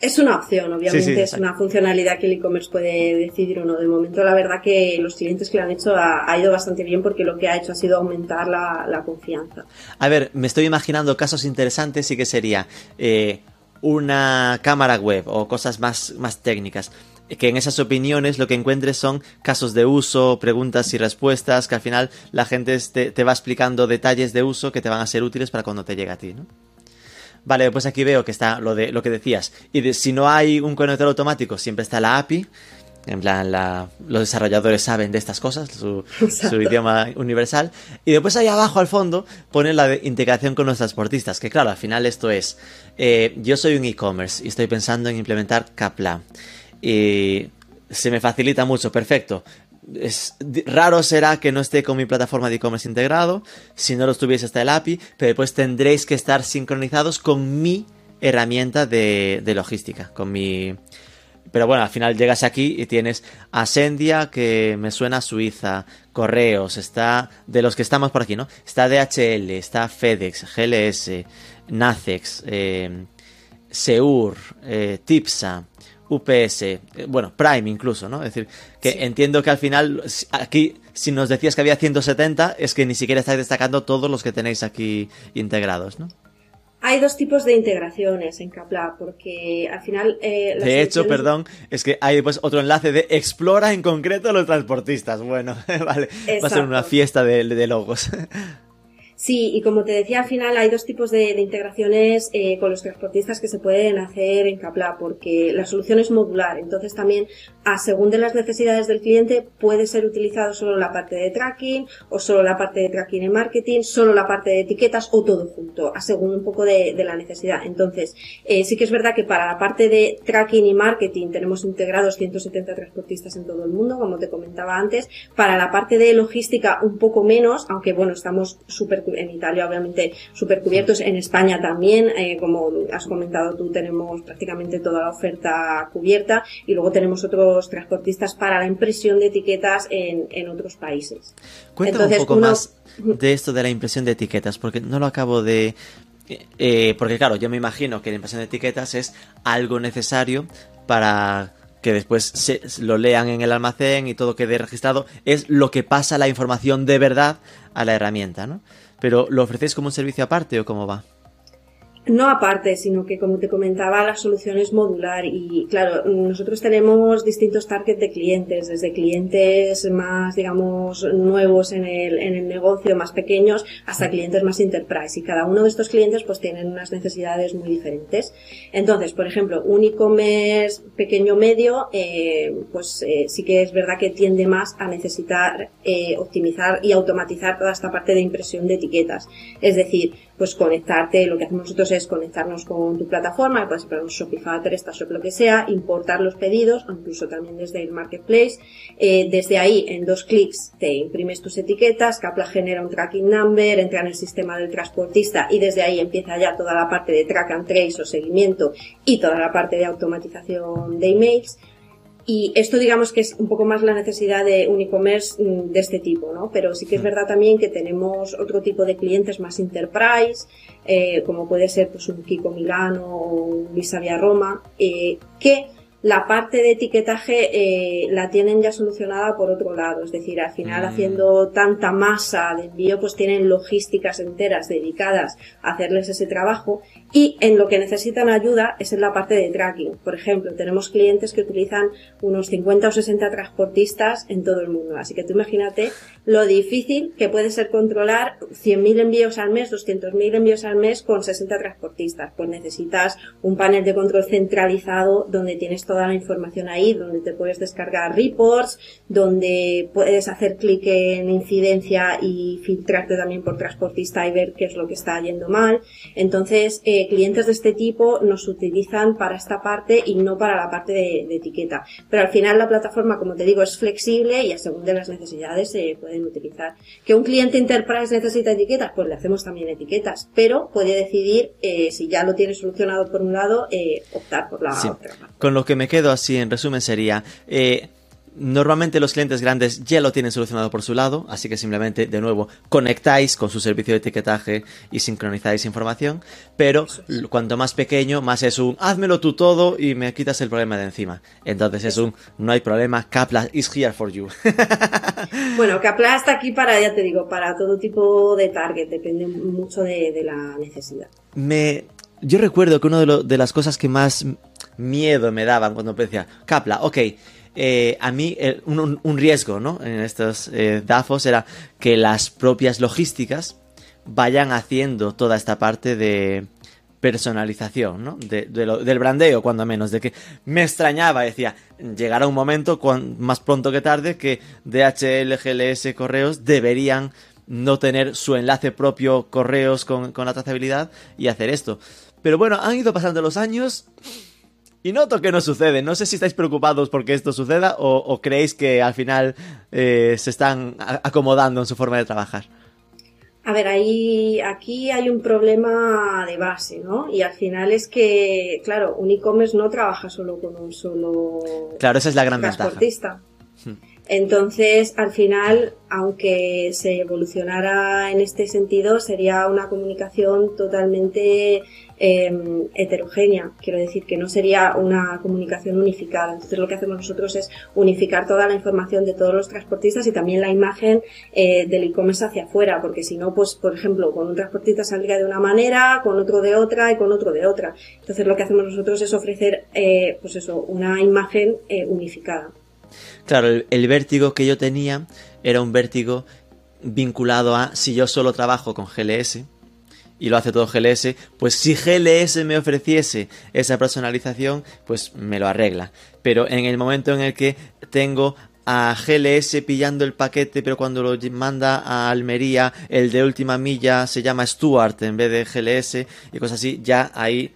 Es una opción, obviamente, Sí, sí, es una funcionalidad que el e-commerce puede decidir o no. De momento, la verdad que los clientes que lo han hecho ha, ha ido bastante bien porque lo que ha hecho ha sido aumentar la, la confianza. A ver, me estoy imaginando casos interesantes y que sería eh, una cámara web o cosas más, más técnicas. Que en esas opiniones lo que encuentres son casos de uso, preguntas y respuestas, que al final la gente te, te va explicando detalles de uso que te van a ser útiles para cuando te llegue a ti, ¿no? Vale, pues aquí veo que está lo de lo que decías. Y si no hay un conector automático, siempre está la API. En plan, la- los desarrolladores saben de estas cosas, su, idioma universal. Y después ahí abajo al fondo pone la de integración con los transportistas. Que claro, al final esto es, eh, yo soy un e-commerce y estoy pensando en implementar Kapla. Y se me facilita mucho, perfecto. Es, raro será que no esté con mi plataforma de e-commerce integrado, si no lo estuviese hasta el API, pero después tendréis que estar sincronizados con mi herramienta de, de logística, con mi... Pero bueno, al final llegas aquí y tienes Ascendia, que me suena a Suiza, Correos, está de los que estamos por aquí, ¿no? Está DHL, está FedEx, GLS, Nacex, eh, Seur, eh, Tipsa, UPS, eh, bueno, Prime incluso, ¿no? Es decir, que entiendo que al final, aquí, si nos decías que había 170, es que ni siquiera estáis destacando todos los que tenéis aquí integrados, ¿no? Hay dos tipos de integraciones en Kapla, porque al final... eh, las De hecho, perdón, es que hay pues otro enlace de explora en concreto los transportistas. Bueno, *laughs* vale, va a ser una fiesta de, de logos. *laughs* Sí, y como te decía, al final hay dos tipos de, integraciones eh, con los transportistas que se pueden hacer en Kapla, porque la solución es modular. Entonces también, a según de las necesidades del cliente, puede ser utilizado solo la parte de tracking, o solo la parte de tracking en marketing, solo la parte de etiquetas, o todo junto, a según un poco de, la necesidad. Entonces, eh, sí que es verdad que para la parte de tracking y marketing tenemos integrados 170 transportistas en todo el mundo, como te comentaba antes. Para la parte de logística, un poco menos, aunque bueno, estamos súper en Italia, obviamente, súper cubiertos. En España también, eh, como has comentado tú, tenemos prácticamente toda la oferta cubierta. Y luego tenemos otros transportistas para la impresión de etiquetas en, en otros países. Cuéntame Entonces, un poco uno- más de esto de la impresión de etiquetas, porque no lo acabo de... eh, porque claro, yo me imagino que la impresión de etiquetas es algo necesario para que después se, lo lean en el almacén y todo quede registrado. Es lo que pasa la información de verdad a la herramienta, ¿no? Pero ¿lo ofrecéis como un servicio aparte o cómo va? No aparte, sino que como te comentaba, la solución es modular y claro, nosotros tenemos distintos targets de clientes, desde clientes más, digamos, nuevos en el, en el negocio, más pequeños, hasta clientes más enterprise y cada uno de estos clientes pues tienen unas necesidades muy diferentes. Entonces, por ejemplo, un e-commerce pequeño medio, eh, pues eh, sí que es verdad que tiende más a necesitar eh, optimizar y automatizar toda esta parte de impresión de etiquetas. Es decir, pues conectarte, lo que hacemos nosotros es conectarnos con tu plataforma, puedes ser un Shopify, PrestaShop, lo que sea, importar los pedidos, incluso también desde el marketplace. Eh, desde ahí, en dos clics, te imprimes tus etiquetas, Capla genera un tracking number, entra en el sistema del transportista y desde ahí empieza ya toda la parte de track and trace o seguimiento y toda la parte de automatización de emails. Y esto digamos que es un poco más la necesidad de un e-commerce mm, de este tipo, ¿no? Pero sí que es verdad también que tenemos otro tipo de clientes más enterprise, eh, como puede ser pues un Kiko Milano o un Visa Via Roma, eh, que la parte de etiquetaje eh, la tienen ya solucionada por otro lado, es decir, al final Mm. haciendo tanta masa de envío, pues tienen logísticas enteras dedicadas a hacerles ese trabajo y en lo que necesitan ayuda es en la parte de tracking. Por ejemplo, tenemos clientes que utilizan unos 50 o 60 transportistas en todo el mundo, así que tú imagínate lo difícil que puede ser controlar 100.000 envíos al mes, 200.000 envíos al mes con 60 transportistas. Pues necesitas un panel de control centralizado donde tienes toda la información ahí, donde te puedes descargar reports, donde puedes hacer clic en incidencia y filtrarte también por transportista y ver qué es lo que está yendo mal. Entonces, eh, clientes de este tipo nos utilizan para esta parte y no para la parte de, de etiqueta. Pero al final la plataforma, como te digo, es flexible y a según de las necesidades se pueden utilizar. Que un cliente enterprise necesita etiquetas, pues le hacemos también etiquetas, pero puede decidir eh, si ya lo tiene solucionado por un lado, eh, optar por la Sí. otra. Con lo que me quedo así en resumen sería, eh, Normalmente los clientes grandes ya lo tienen solucionado por su lado, así que simplemente, de nuevo, conectáis con su servicio de etiquetaje y sincronizáis información, pero cuanto más pequeño, más es un házmelo tú todo y me quitas el problema de encima. Entonces es un no hay problema, Kapla is here for you. *laughs* bueno, Kapla está aquí para, ya te digo, para todo tipo de target, depende mucho de, la necesidad. Me, yo recuerdo que una de, de, las cosas que más miedo me daban cuando decía, Kapla, ok, eh, a mí un, riesgo ¿no? en estos eh, DAFOs era que las propias logísticas vayan haciendo toda esta parte de personalización, ¿no? De, del brandeo, cuando menos, de que me extrañaba, decía, llegará un momento, más pronto que tarde, que DHL, GLS, correos deberían no tener su enlace propio correos con, con la trazabilidad y hacer esto. Pero bueno, han ido pasando los años y noto que no sucede. No sé si estáis preocupados porque esto suceda o, creéis que al final eh, se están acomodando en su forma de trabajar. A ver, ahí, aquí hay un problema de base, ¿no? Y al final es que, claro, un e-commerce no trabaja solo con un solo claro, esa es la gran transportista. Hmm. Entonces, al final, aunque se evolucionara en este sentido, sería una comunicación totalmente Em, heterogénea, quiero decir que no sería una comunicación unificada. Entonces lo que hacemos nosotros es unificar toda la información de todos los transportistas y también la imagen eh, del e-commerce hacia afuera, porque si no, pues por ejemplo, con un transportista saldría de una manera, con otro de otra y con otro de otra. Entonces lo que hacemos nosotros es ofrecer, eh, pues eso, una imagen eh, unificada. Claro, el vértigo que yo tenía era un vértigo vinculado a si yo solo trabajo con GLS, y lo hace todo GLS, pues si GLS me ofreciese esa personalización, pues me lo arregla. Pero en el momento en el que tengo a GLS pillando el paquete, pero cuando lo manda a Almería, el de última milla se llama Stuart en vez de GLS y cosas así, ya ahí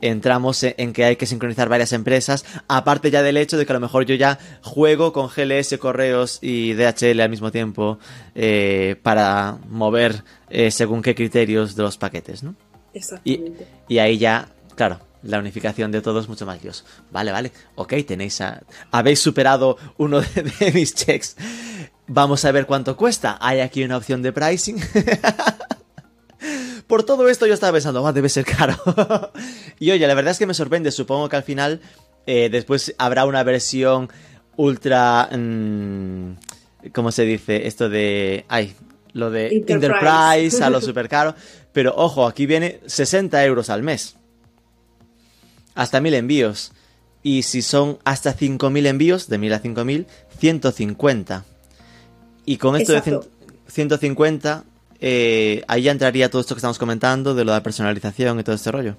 entramos en que hay que sincronizar varias empresas, aparte ya del hecho de que a lo mejor yo ya juego con GLS, Correos y DHL al mismo tiempo eh, para mover eh, según qué criterios de los paquetes, ¿no? Exactamente. Y, ahí ya, claro, la unificación de todos mucho más Dios. Vale, vale, ok, tenéis a... Habéis superado uno *laughs* de mis checks. Vamos a ver cuánto cuesta. Hay aquí una opción de pricing. *laughs* Por todo esto yo estaba pensando, ah, debe ser caro. *laughs* y oye, la verdad es que me sorprende. Supongo que al final eh, después habrá una versión ultra... Mm, ¿Cómo se dice? Esto de... Ay, lo de Enterprise, a lo super caro. Pero ojo, aquí viene 60 euros al mes. Hasta 1000 envíos. Y si son hasta 5000 envíos, de 1000 a 5000, 150. Y con esto de 150 eh, ahí ya entraría todo esto que estamos comentando de lo de la personalización y todo este rollo.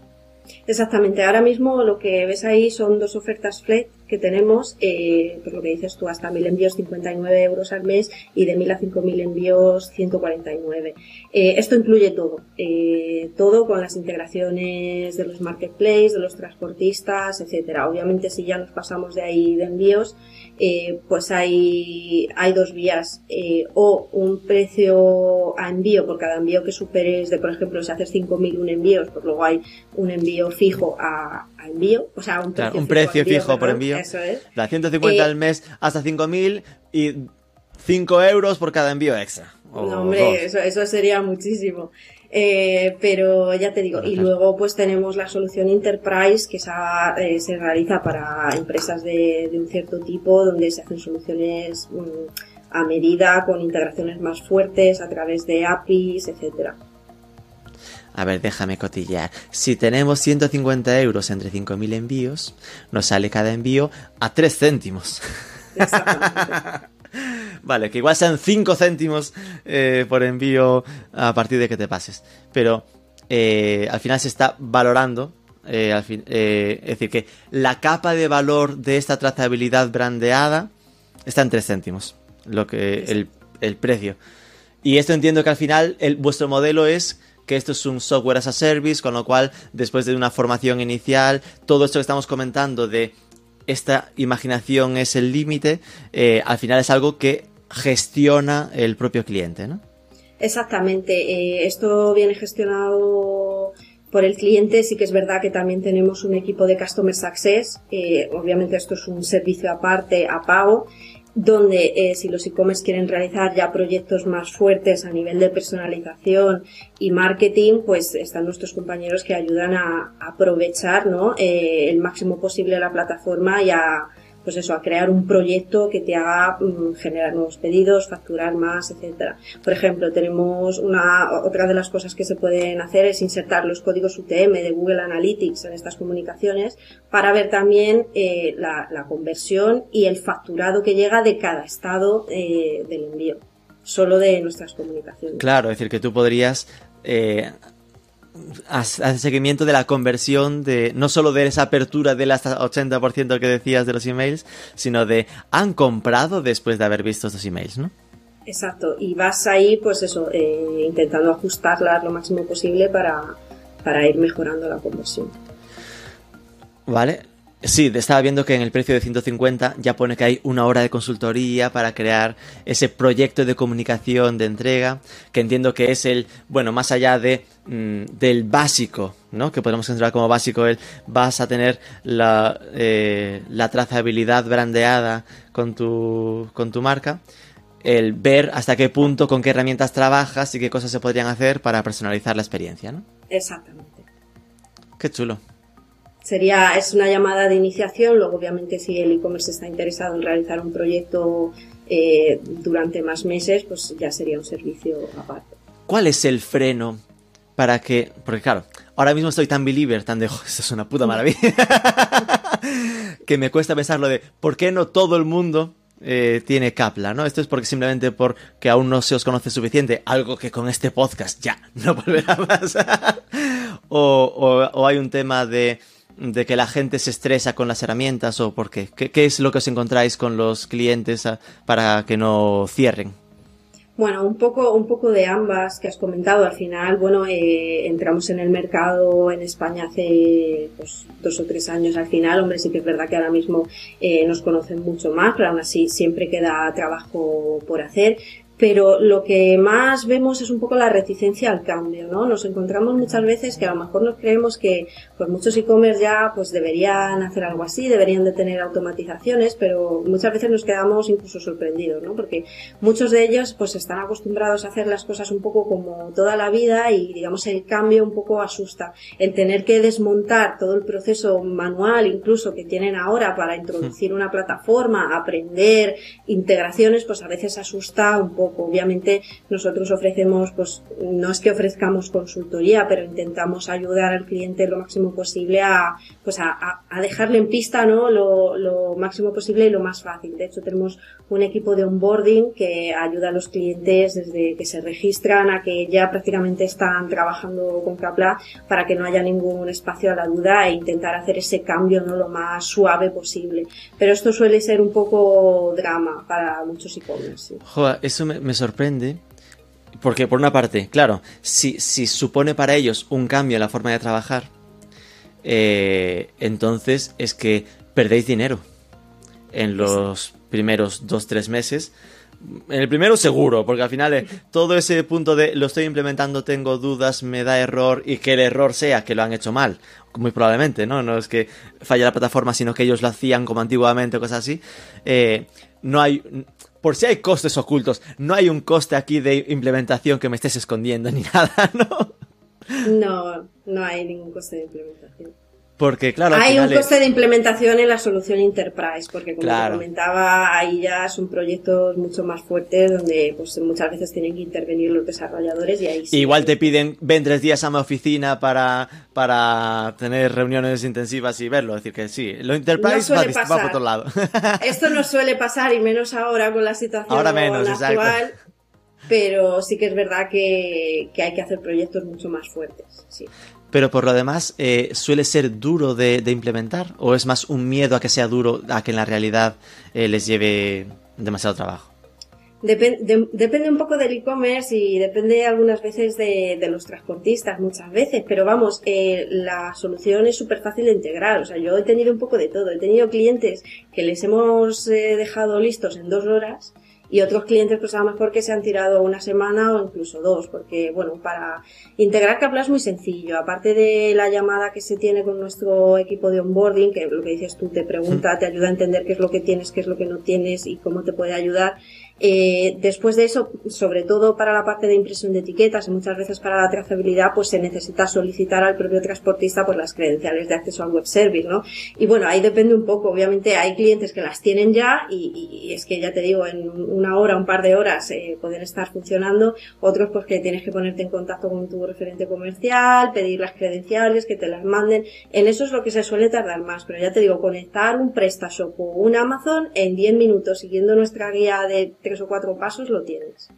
Exactamente, ahora mismo lo que ves ahí son dos ofertas flat que tenemos, eh, por lo que dices tú, hasta 1.000 envíos 59 euros al mes y de 1.000 a 5.000 envíos 149. Eh, esto incluye todo, eh, todo con las integraciones de los marketplaces, de los transportistas, etcétera. Obviamente si ya nos pasamos de ahí de envíos, eh, pues hay, hay dos vías, eh, o un precio a envío por cada envío que superes de, por ejemplo, si haces 5.000 envíos, pues luego hay un envío fijo a, envío, o sea, un precio, fijo, por envío. Eso es. Da 150 eh, al mes hasta 5.000 y 5 euros por cada envío extra. no, hombre, eso, eso sería muchísimo. Eh, pero ya te digo, y luego pues tenemos la solución Enterprise que eh, se realiza para empresas de, un cierto tipo donde se hacen soluciones mm, a medida con integraciones más fuertes a través de APIs, etcétera. A ver, déjame cotillar. Si tenemos 150 euros entre 5.000 envíos, nos sale cada envío a 3 céntimos. *laughs* Vale, que igual sean 5 céntimos eh, por envío a partir de que te pases. Pero eh, al final se está valorando. Eh, al fin, es decir, que la capa de valor de esta trazabilidad brandeada está en 3 céntimos. Lo que, el, el precio. Y esto entiendo que al final vuestro modelo es que esto es un software as a service, con lo cual después de una formación inicial, todo esto que estamos comentando de esta imaginación es el límite, al final es algo que gestiona el propio cliente, ¿no? Exactamente. Eh, esto viene gestionado por el cliente. Sí que es verdad que también tenemos un equipo de Customer Success. Obviamente esto es un servicio aparte a pago. donde eh, si los e-commerce quieren realizar ya proyectos más fuertes a nivel de personalización y marketing, pues están nuestros compañeros que ayudan a, aprovechar ¿no? Eh, el máximo posible la plataforma y a, pues eso, a crear un proyecto que te haga mm, generar nuevos pedidos, facturar más, etcétera. Por ejemplo, tenemos una, otra de las cosas que se pueden hacer es insertar los códigos UTM de Google Analytics en estas comunicaciones para ver también eh, la, conversión y el facturado que llega de cada estado eh, del envío solo de nuestras comunicaciones. Claro, es decir, que tú podrías eh, hace seguimiento de la conversión de no solo de esa apertura del hasta 80% que decías de los emails, sino de han comprado después de haber visto estos emails, ¿no? Exacto, y vas ahí, pues eso, eh, intentando ajustarlas lo máximo posible para, para ir mejorando la conversión. Vale, Sí, estaba viendo que en el precio de 150 ya pone que hay una hora de consultoría para crear ese proyecto de comunicación de entrega, que entiendo que es el, bueno, más allá de mm, del básico, ¿no? Que podemos considerar como básico el vas a tener la, eh, la trazabilidad brandeada con tu, con tu marca, el ver hasta qué punto, con qué herramientas trabajas y qué cosas se podrían hacer para personalizar la experiencia, ¿no? Exactamente. Qué chulo. Sería, es una llamada de iniciación, luego obviamente si el e-commerce está interesado en realizar un proyecto eh, durante más meses, pues ya sería un servicio aparte. ¿Cuál es el freno para que, porque claro, ahora mismo estoy tan believer, tan de, esto es una puta maravilla, *laughs* que me cuesta pensar lo de, ¿por qué no todo el mundo eh, tiene Capla, ¿no? Esto es porque simplemente porque aún no se os conoce suficiente, algo que con este podcast ya no *laughs* volverá pasar. *laughs* o hay un tema de de que la gente se estresa con las herramientas o por qué? ¿Qué, es lo que os encontráis con los clientes ah, para que no cierren? Bueno, un poco, un poco de ambas que has comentado. Al final, bueno, eh, entramos en el mercado en España hace pues, dos o tres años. Al final, hombre, sí que es verdad que ahora mismo eh, nos conocen mucho más, pero aún así siempre queda trabajo por hacer pero lo que más vemos es un poco la reticencia al cambio, ¿no? Nos encontramos muchas veces que a lo mejor nos creemos que pues muchos e-commerce ya pues deberían hacer algo así, deberían de tener automatizaciones, pero muchas veces nos quedamos incluso sorprendidos, ¿no? Porque muchos de ellos pues están acostumbrados a hacer las cosas un poco como toda la vida y digamos el cambio un poco asusta. El tener que desmontar todo el proceso manual incluso que tienen ahora para introducir una plataforma, aprender integraciones, pues a veces asusta un poco Obviamente nosotros ofrecemos, pues no es que ofrezcamos consultoría, pero intentamos ayudar al cliente lo máximo posible a, pues a, dejarle en pista, ¿no? Lo, máximo posible y lo más fácil. De hecho tenemos un equipo de onboarding que ayuda a los clientes desde que se registran a que ya prácticamente están trabajando con Capla para que no haya ningún espacio a la duda e intentar hacer ese cambio no lo más suave posible. Pero esto suele ser un poco drama para muchos e-commerce. eso me sorprende. Porque por una parte, claro, si, si supone para ellos un cambio en la forma de trabajar, eh, entonces es que perdéis dinero en los primeros dos, tres meses. En el primero seguro, porque al final eh, todo ese punto de lo estoy implementando, tengo dudas, me da error y que el error sea que lo han hecho mal, muy probablemente, ¿no? No es que falle la plataforma, sino que ellos lo hacían como antiguamente o cosas así. Eh, no hay, por si hay costes ocultos, no hay un coste aquí de implementación que me estés escondiendo ni *laughs* nada, ¿no? No, no hay ningún coste de implementación. Porque, claro, hay un coste de implementación en la solución Enterprise, porque como te comentaba, ahí ya son proyectos mucho más fuertes donde pues muchas veces tienen que intervenir los desarrolladores y ahí sí. Igual te piden, ven tres días a mi oficina para, para tener reuniones intensivas y verlo. Es decir, que sí, lo Enterprise va, por otro lado. *laughs* Esto no suele pasar y menos ahora con la situación ahora menos, actual. Pero sí que es verdad que, que hay que hacer proyectos mucho más fuertes. Sí. Pero por lo demás, eh, ¿suele ser duro de, implementar? ¿O es más un miedo a que sea duro, a que en la realidad eh, les lleve demasiado trabajo? depende un poco del e-commerce y depende algunas veces de, los transportistas, muchas veces, pero vamos, eh, la solución es súper fácil de integrar. O sea, yo he tenido un poco de todo. He tenido clientes que les hemos dejado listos en dos horas y otros clientes pues a lo mejor que se han tirado una semana o incluso dos, porque bueno, para integrar Capla es muy sencillo, aparte de la llamada que se tiene con nuestro equipo de onboarding, que lo que dices tú te pregunta, te ayuda a entender qué es lo que tienes, qué es lo que no tienes y cómo te puede ayudar, eh, después de eso, sobre todo para la parte de impresión de etiquetas y muchas veces para la trazabilidad, pues se necesita solicitar al propio transportista pues las credenciales de acceso al web service, ¿no? Y bueno, ahí depende un poco. Obviamente hay clientes que las tienen ya y, es que ya te digo, en una hora, un par de horas eh, pueden estar funcionando. Otros pues que tienes que ponerte en contacto con tu referente comercial, pedir las credenciales, que te las manden. En eso es lo que se suele tardar más. Pero ya te digo, conectar un PrestaShop o un Amazon en 10 minutos siguiendo nuestra guía de o cuatro pasos lo tienes.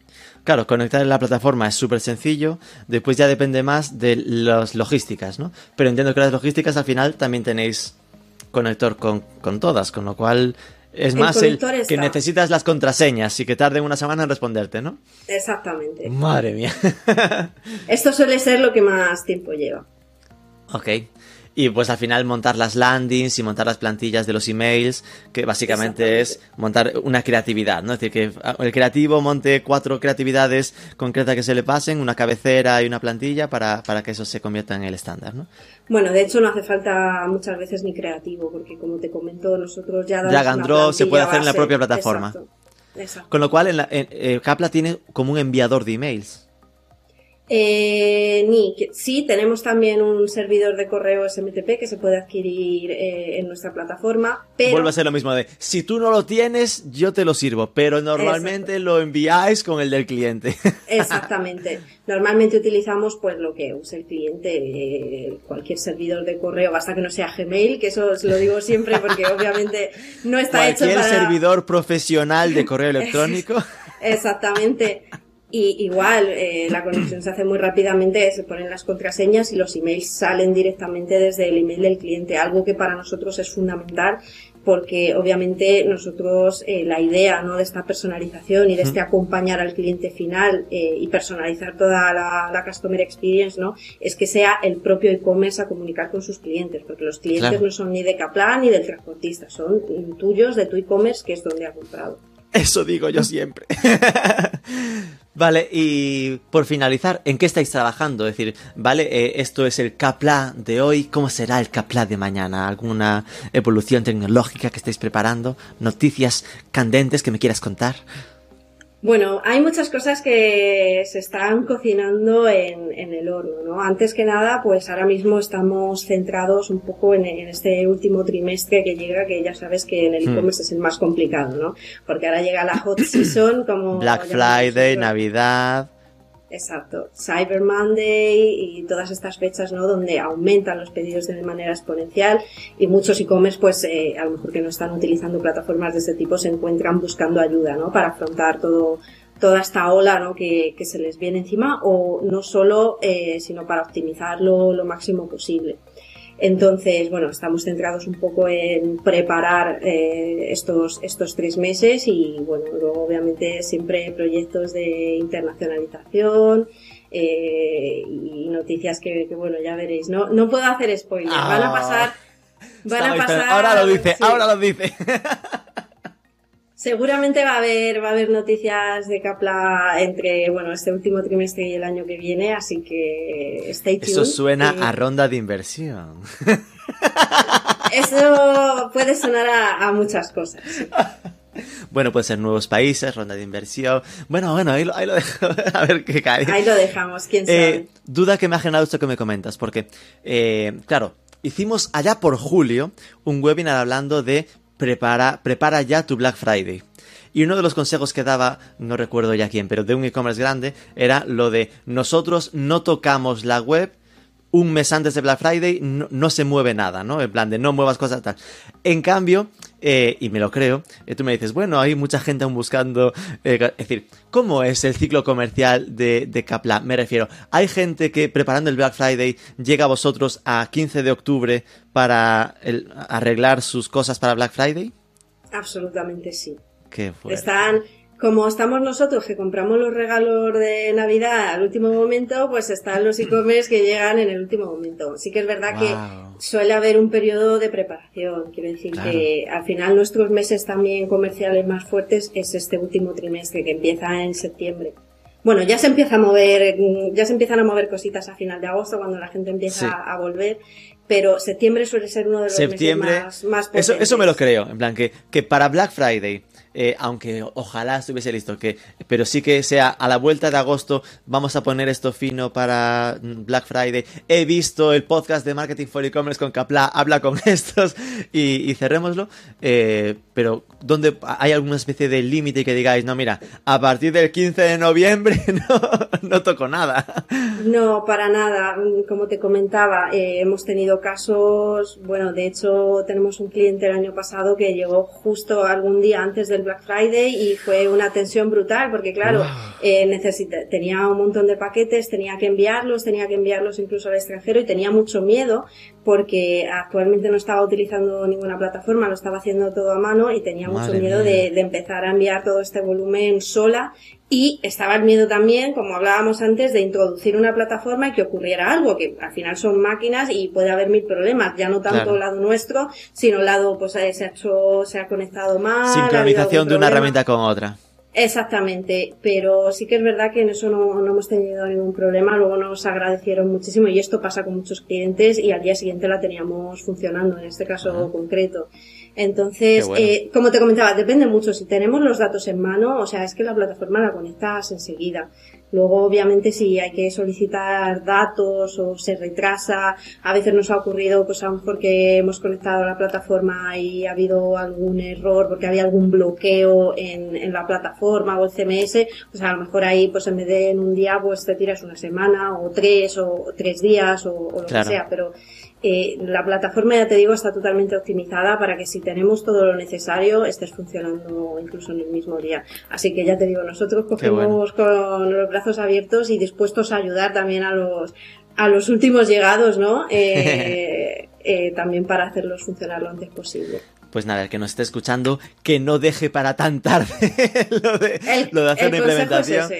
Claro, conectar en la plataforma es súper sencillo, después ya depende más de las logísticas, ¿no? Pero entiendo que las logísticas al final también tenéis conector con, todas, con lo cual es más el que necesitas las contraseñas y que tarde una semana en responderte, ¿no? Exactamente. Madre mía. *laughs* Esto suele ser lo que más tiempo lleva. Ok. Y pues al final montar las landings y montar las plantillas de los emails, que básicamente es montar una creatividad, ¿no? Es decir, que el creativo monte cuatro creatividades concretas que se le pasen, una cabecera y una plantilla para, que eso se convierta en el estándar, ¿no? Bueno, de hecho no hace falta muchas veces ni creativo, porque como te comento, nosotros ya... Drag and se puede hacer en la propia plataforma. Exacto. Con lo cual, en, la, en eh, Capla tiene como un enviador de emails. Eh, ni, sí, tenemos también un servidor de correo SMTP que se puede adquirir eh, en nuestra plataforma. Pero... Vuelve a ser lo mismo de, si tú no lo tienes, yo te lo sirvo, pero normalmente lo enviáis con el del cliente. *laughs* Exactamente. Normalmente utilizamos pues lo que use el cliente, eh, cualquier servidor de correo, basta que no sea Gmail, que eso os lo digo siempre porque obviamente no está hecho para... Cualquier servidor profesional de correo *laughs* electrónico. Exactamente. Y igual, eh, la conexión se hace muy rápidamente, se ponen las contraseñas y los emails salen directamente desde el email del cliente, algo que para nosotros es fundamental porque obviamente nosotros eh, la idea ¿no? de esta personalización y de este acompañar al cliente final eh, y personalizar toda la, customer experience no es que sea el propio e-commerce a comunicar con sus clientes porque los clientes no son ni de Kaplan ni del transportista son tuyos de tu e-commerce que es donde ha comprado eso digo yo siempre. *laughs* vale, y por finalizar, ¿en qué estáis trabajando? Es decir, vale, eh, esto es el Capla de hoy, ¿cómo será el Capla de mañana? ¿Alguna evolución tecnológica que estáis preparando? ¿Noticias candentes que me quieras contar? Bueno, hay muchas cosas que se están cocinando en, el horno, ¿no? Antes que nada, pues ahora mismo estamos centrados un poco en, este último trimestre que llega, que ya sabes que en el hmm. e-commerce es el más complicado, ¿no? Porque ahora llega la hot season como... Black Friday, Navidad. Exacto. Cyber Monday y todas estas fechas, ¿no? Donde aumentan los pedidos de manera exponencial y muchos e-commerce, pues, eh, a lo mejor que no están utilizando plataformas de este tipo, se encuentran buscando ayuda, ¿no? Para afrontar todo, toda esta ola, ¿no? Que, que se les viene encima o no solo, eh, sino para optimizarlo lo máximo posible. Entonces, bueno, estamos centrados un poco en preparar eh, estos, estos tres meses y, bueno, luego obviamente siempre proyectos de internacionalización eh, y noticias que, bueno, ya veréis. No, no puedo hacer spoilers, van a ah. pasar... Van a pasar... Ahora lo dice, ahora lo dice. Seguramente va a haber, va a haber noticias de Capla entre, bueno, este último trimestre y el año que viene, así que stay tuned. Eso suena a ronda de inversión. *laughs* Eso puede sonar a, muchas cosas. Bueno, puede ser nuevos países, ronda de inversión. Bueno, bueno, ahí lo, ahí lo dejo. *laughs* a ver qué cae. Ahí lo dejamos, quién eh, sabe. duda que me ha generado esto que me comentas, porque, eh, claro, hicimos allá por julio un webinar hablando de prepara, prepara ya tu Black Friday. Y uno de los consejos que daba, no recuerdo ya quién, pero de un e-commerce grande, era lo de nosotros no tocamos la web un mes antes de Black Friday, no, se mueve nada, ¿no? En plan de no muevas cosas tal. En cambio, eh, y me lo creo, eh, tú me dices, bueno, hay mucha gente aún buscando, eh, es decir, ¿cómo es el ciclo comercial de, de Capla? Me refiero, ¿hay gente que preparando el Black Friday llega a vosotros a 15 de octubre para arreglar sus cosas para Black Friday? Absolutamente sí. Qué Están como estamos nosotros que compramos los regalos de Navidad al último momento, pues están los e-commerce que llegan en el último momento. Sí que es verdad que suele haber un periodo de preparación. Quiero decir que al final nuestros meses también comerciales más fuertes es este último trimestre que empieza en septiembre. Bueno, ya se empieza a mover, ya se empiezan a mover cositas a final de agosto cuando la gente empieza a volver pero septiembre suele ser uno de los meses más, más eso, eso me lo creo, en plan que, que para Black Friday eh, aunque ojalá estuviese listo, que, pero sí que sea a la vuelta de agosto, vamos a poner esto fino para mm, Black Friday. He visto el podcast de Marketing for E-Commerce con Capla, habla con *laughs* estos y, y cerrémoslo. Eh, pero, ¿dónde hay alguna especie de límite que digáis, no, mira, a partir del 15 de noviembre *laughs* no, no toco nada? No, para nada. Como te comentaba, eh, hemos tenido casos, bueno, de hecho, tenemos un cliente el año pasado que llegó justo algún día antes del Black Friday y fue una tensión brutal porque claro, eh, tenía un montón de paquetes, tenía que enviarlos, tenía que enviarlos incluso al extranjero y tenía mucho miedo porque actualmente no estaba utilizando ninguna plataforma, lo estaba haciendo todo a mano y tenía mucho miedo de, de, empezar a enviar todo este volumen sola y estaba el miedo también, como hablábamos antes, de introducir una plataforma y que ocurriera algo, que al final son máquinas y puede haber mil problemas, ya no tanto el lado nuestro, sino el lado, pues eh, se ha hecho, se ha conectado mal. Sincronización de una herramienta con otra. Exactamente, pero sí que es verdad que en eso no, no, hemos tenido ningún problema, luego nos agradecieron muchísimo y esto pasa con muchos clientes y al día siguiente la teníamos funcionando, en este caso concreto. Entonces, eh, como te comentaba, depende mucho. Si tenemos los datos en mano, o sea, es que la plataforma la conectas enseguida. Luego, obviamente, si hay que solicitar datos o se retrasa, a veces nos ha ocurrido, pues a lo mejor que hemos conectado a la plataforma y ha habido algún error porque había algún bloqueo en, en la plataforma o el CMS, pues a lo mejor ahí, pues en vez de en un día, pues te tiras una semana o tres o tres días o, lo que sea, pero eh, la plataforma, ya te digo, está totalmente optimizada para que si tenemos todo lo necesario estés funcionando incluso en el mismo día. Así que ya te digo, nosotros cogemos con los brazos abiertos y dispuestos a ayudar también a los, a los últimos llegados, ¿no? *laughs* Eh, eh, también para hacerlos funcionar lo antes posible pues nada, el que nos esté escuchando, que no deje para tan tarde *laughs* lo, de, lo de hacer la implementación.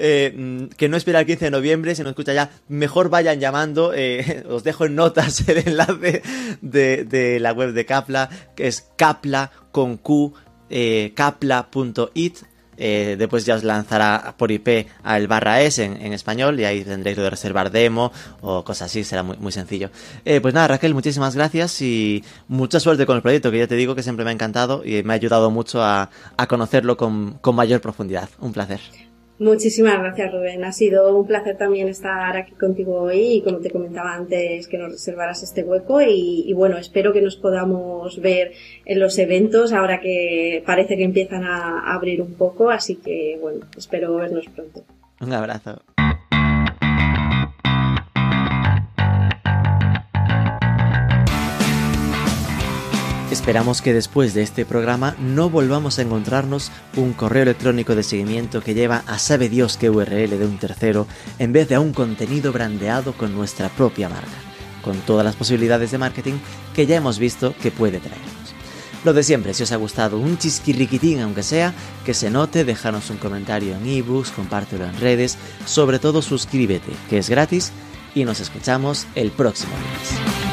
Eh, mm, que no espera el 15 de noviembre, si no escucha ya, mejor vayan llamando. Eh, *laughs* os dejo en notas *laughs* el enlace de, la web de Capla, que es capla con Q, eh, capla.it. después ya os lanzará por IP al barra S en, español y ahí tendréis lo de reservar demo o cosas así, será muy, muy sencillo. pues nada, Raquel, muchísimas gracias y mucha suerte con el proyecto, que ya te digo que siempre me ha encantado y me ha ayudado mucho a, conocerlo con mayor profundidad. Un placer. Muchísimas gracias, Rubén. Ha sido un placer también estar aquí contigo hoy y como te comentaba antes, que nos reservaras este hueco y, bueno, espero que nos podamos ver en los eventos ahora que parece que empiezan a abrir un poco, así que bueno, espero vernos pronto. Un abrazo. Esperamos que después de este programa no volvamos a encontrarnos un correo electrónico de seguimiento que lleva a sabe Dios qué URL de un tercero en vez de a un contenido brandeado con nuestra propia marca, con todas las posibilidades de marketing que ya hemos visto que puede traernos. Lo de siempre, si os ha gustado un chisquirriquitín aunque sea, que se note, déjanos un comentario en ebooks, compártelo en redes, sobre todo suscríbete, que es gratis, y nos escuchamos el próximo lunes.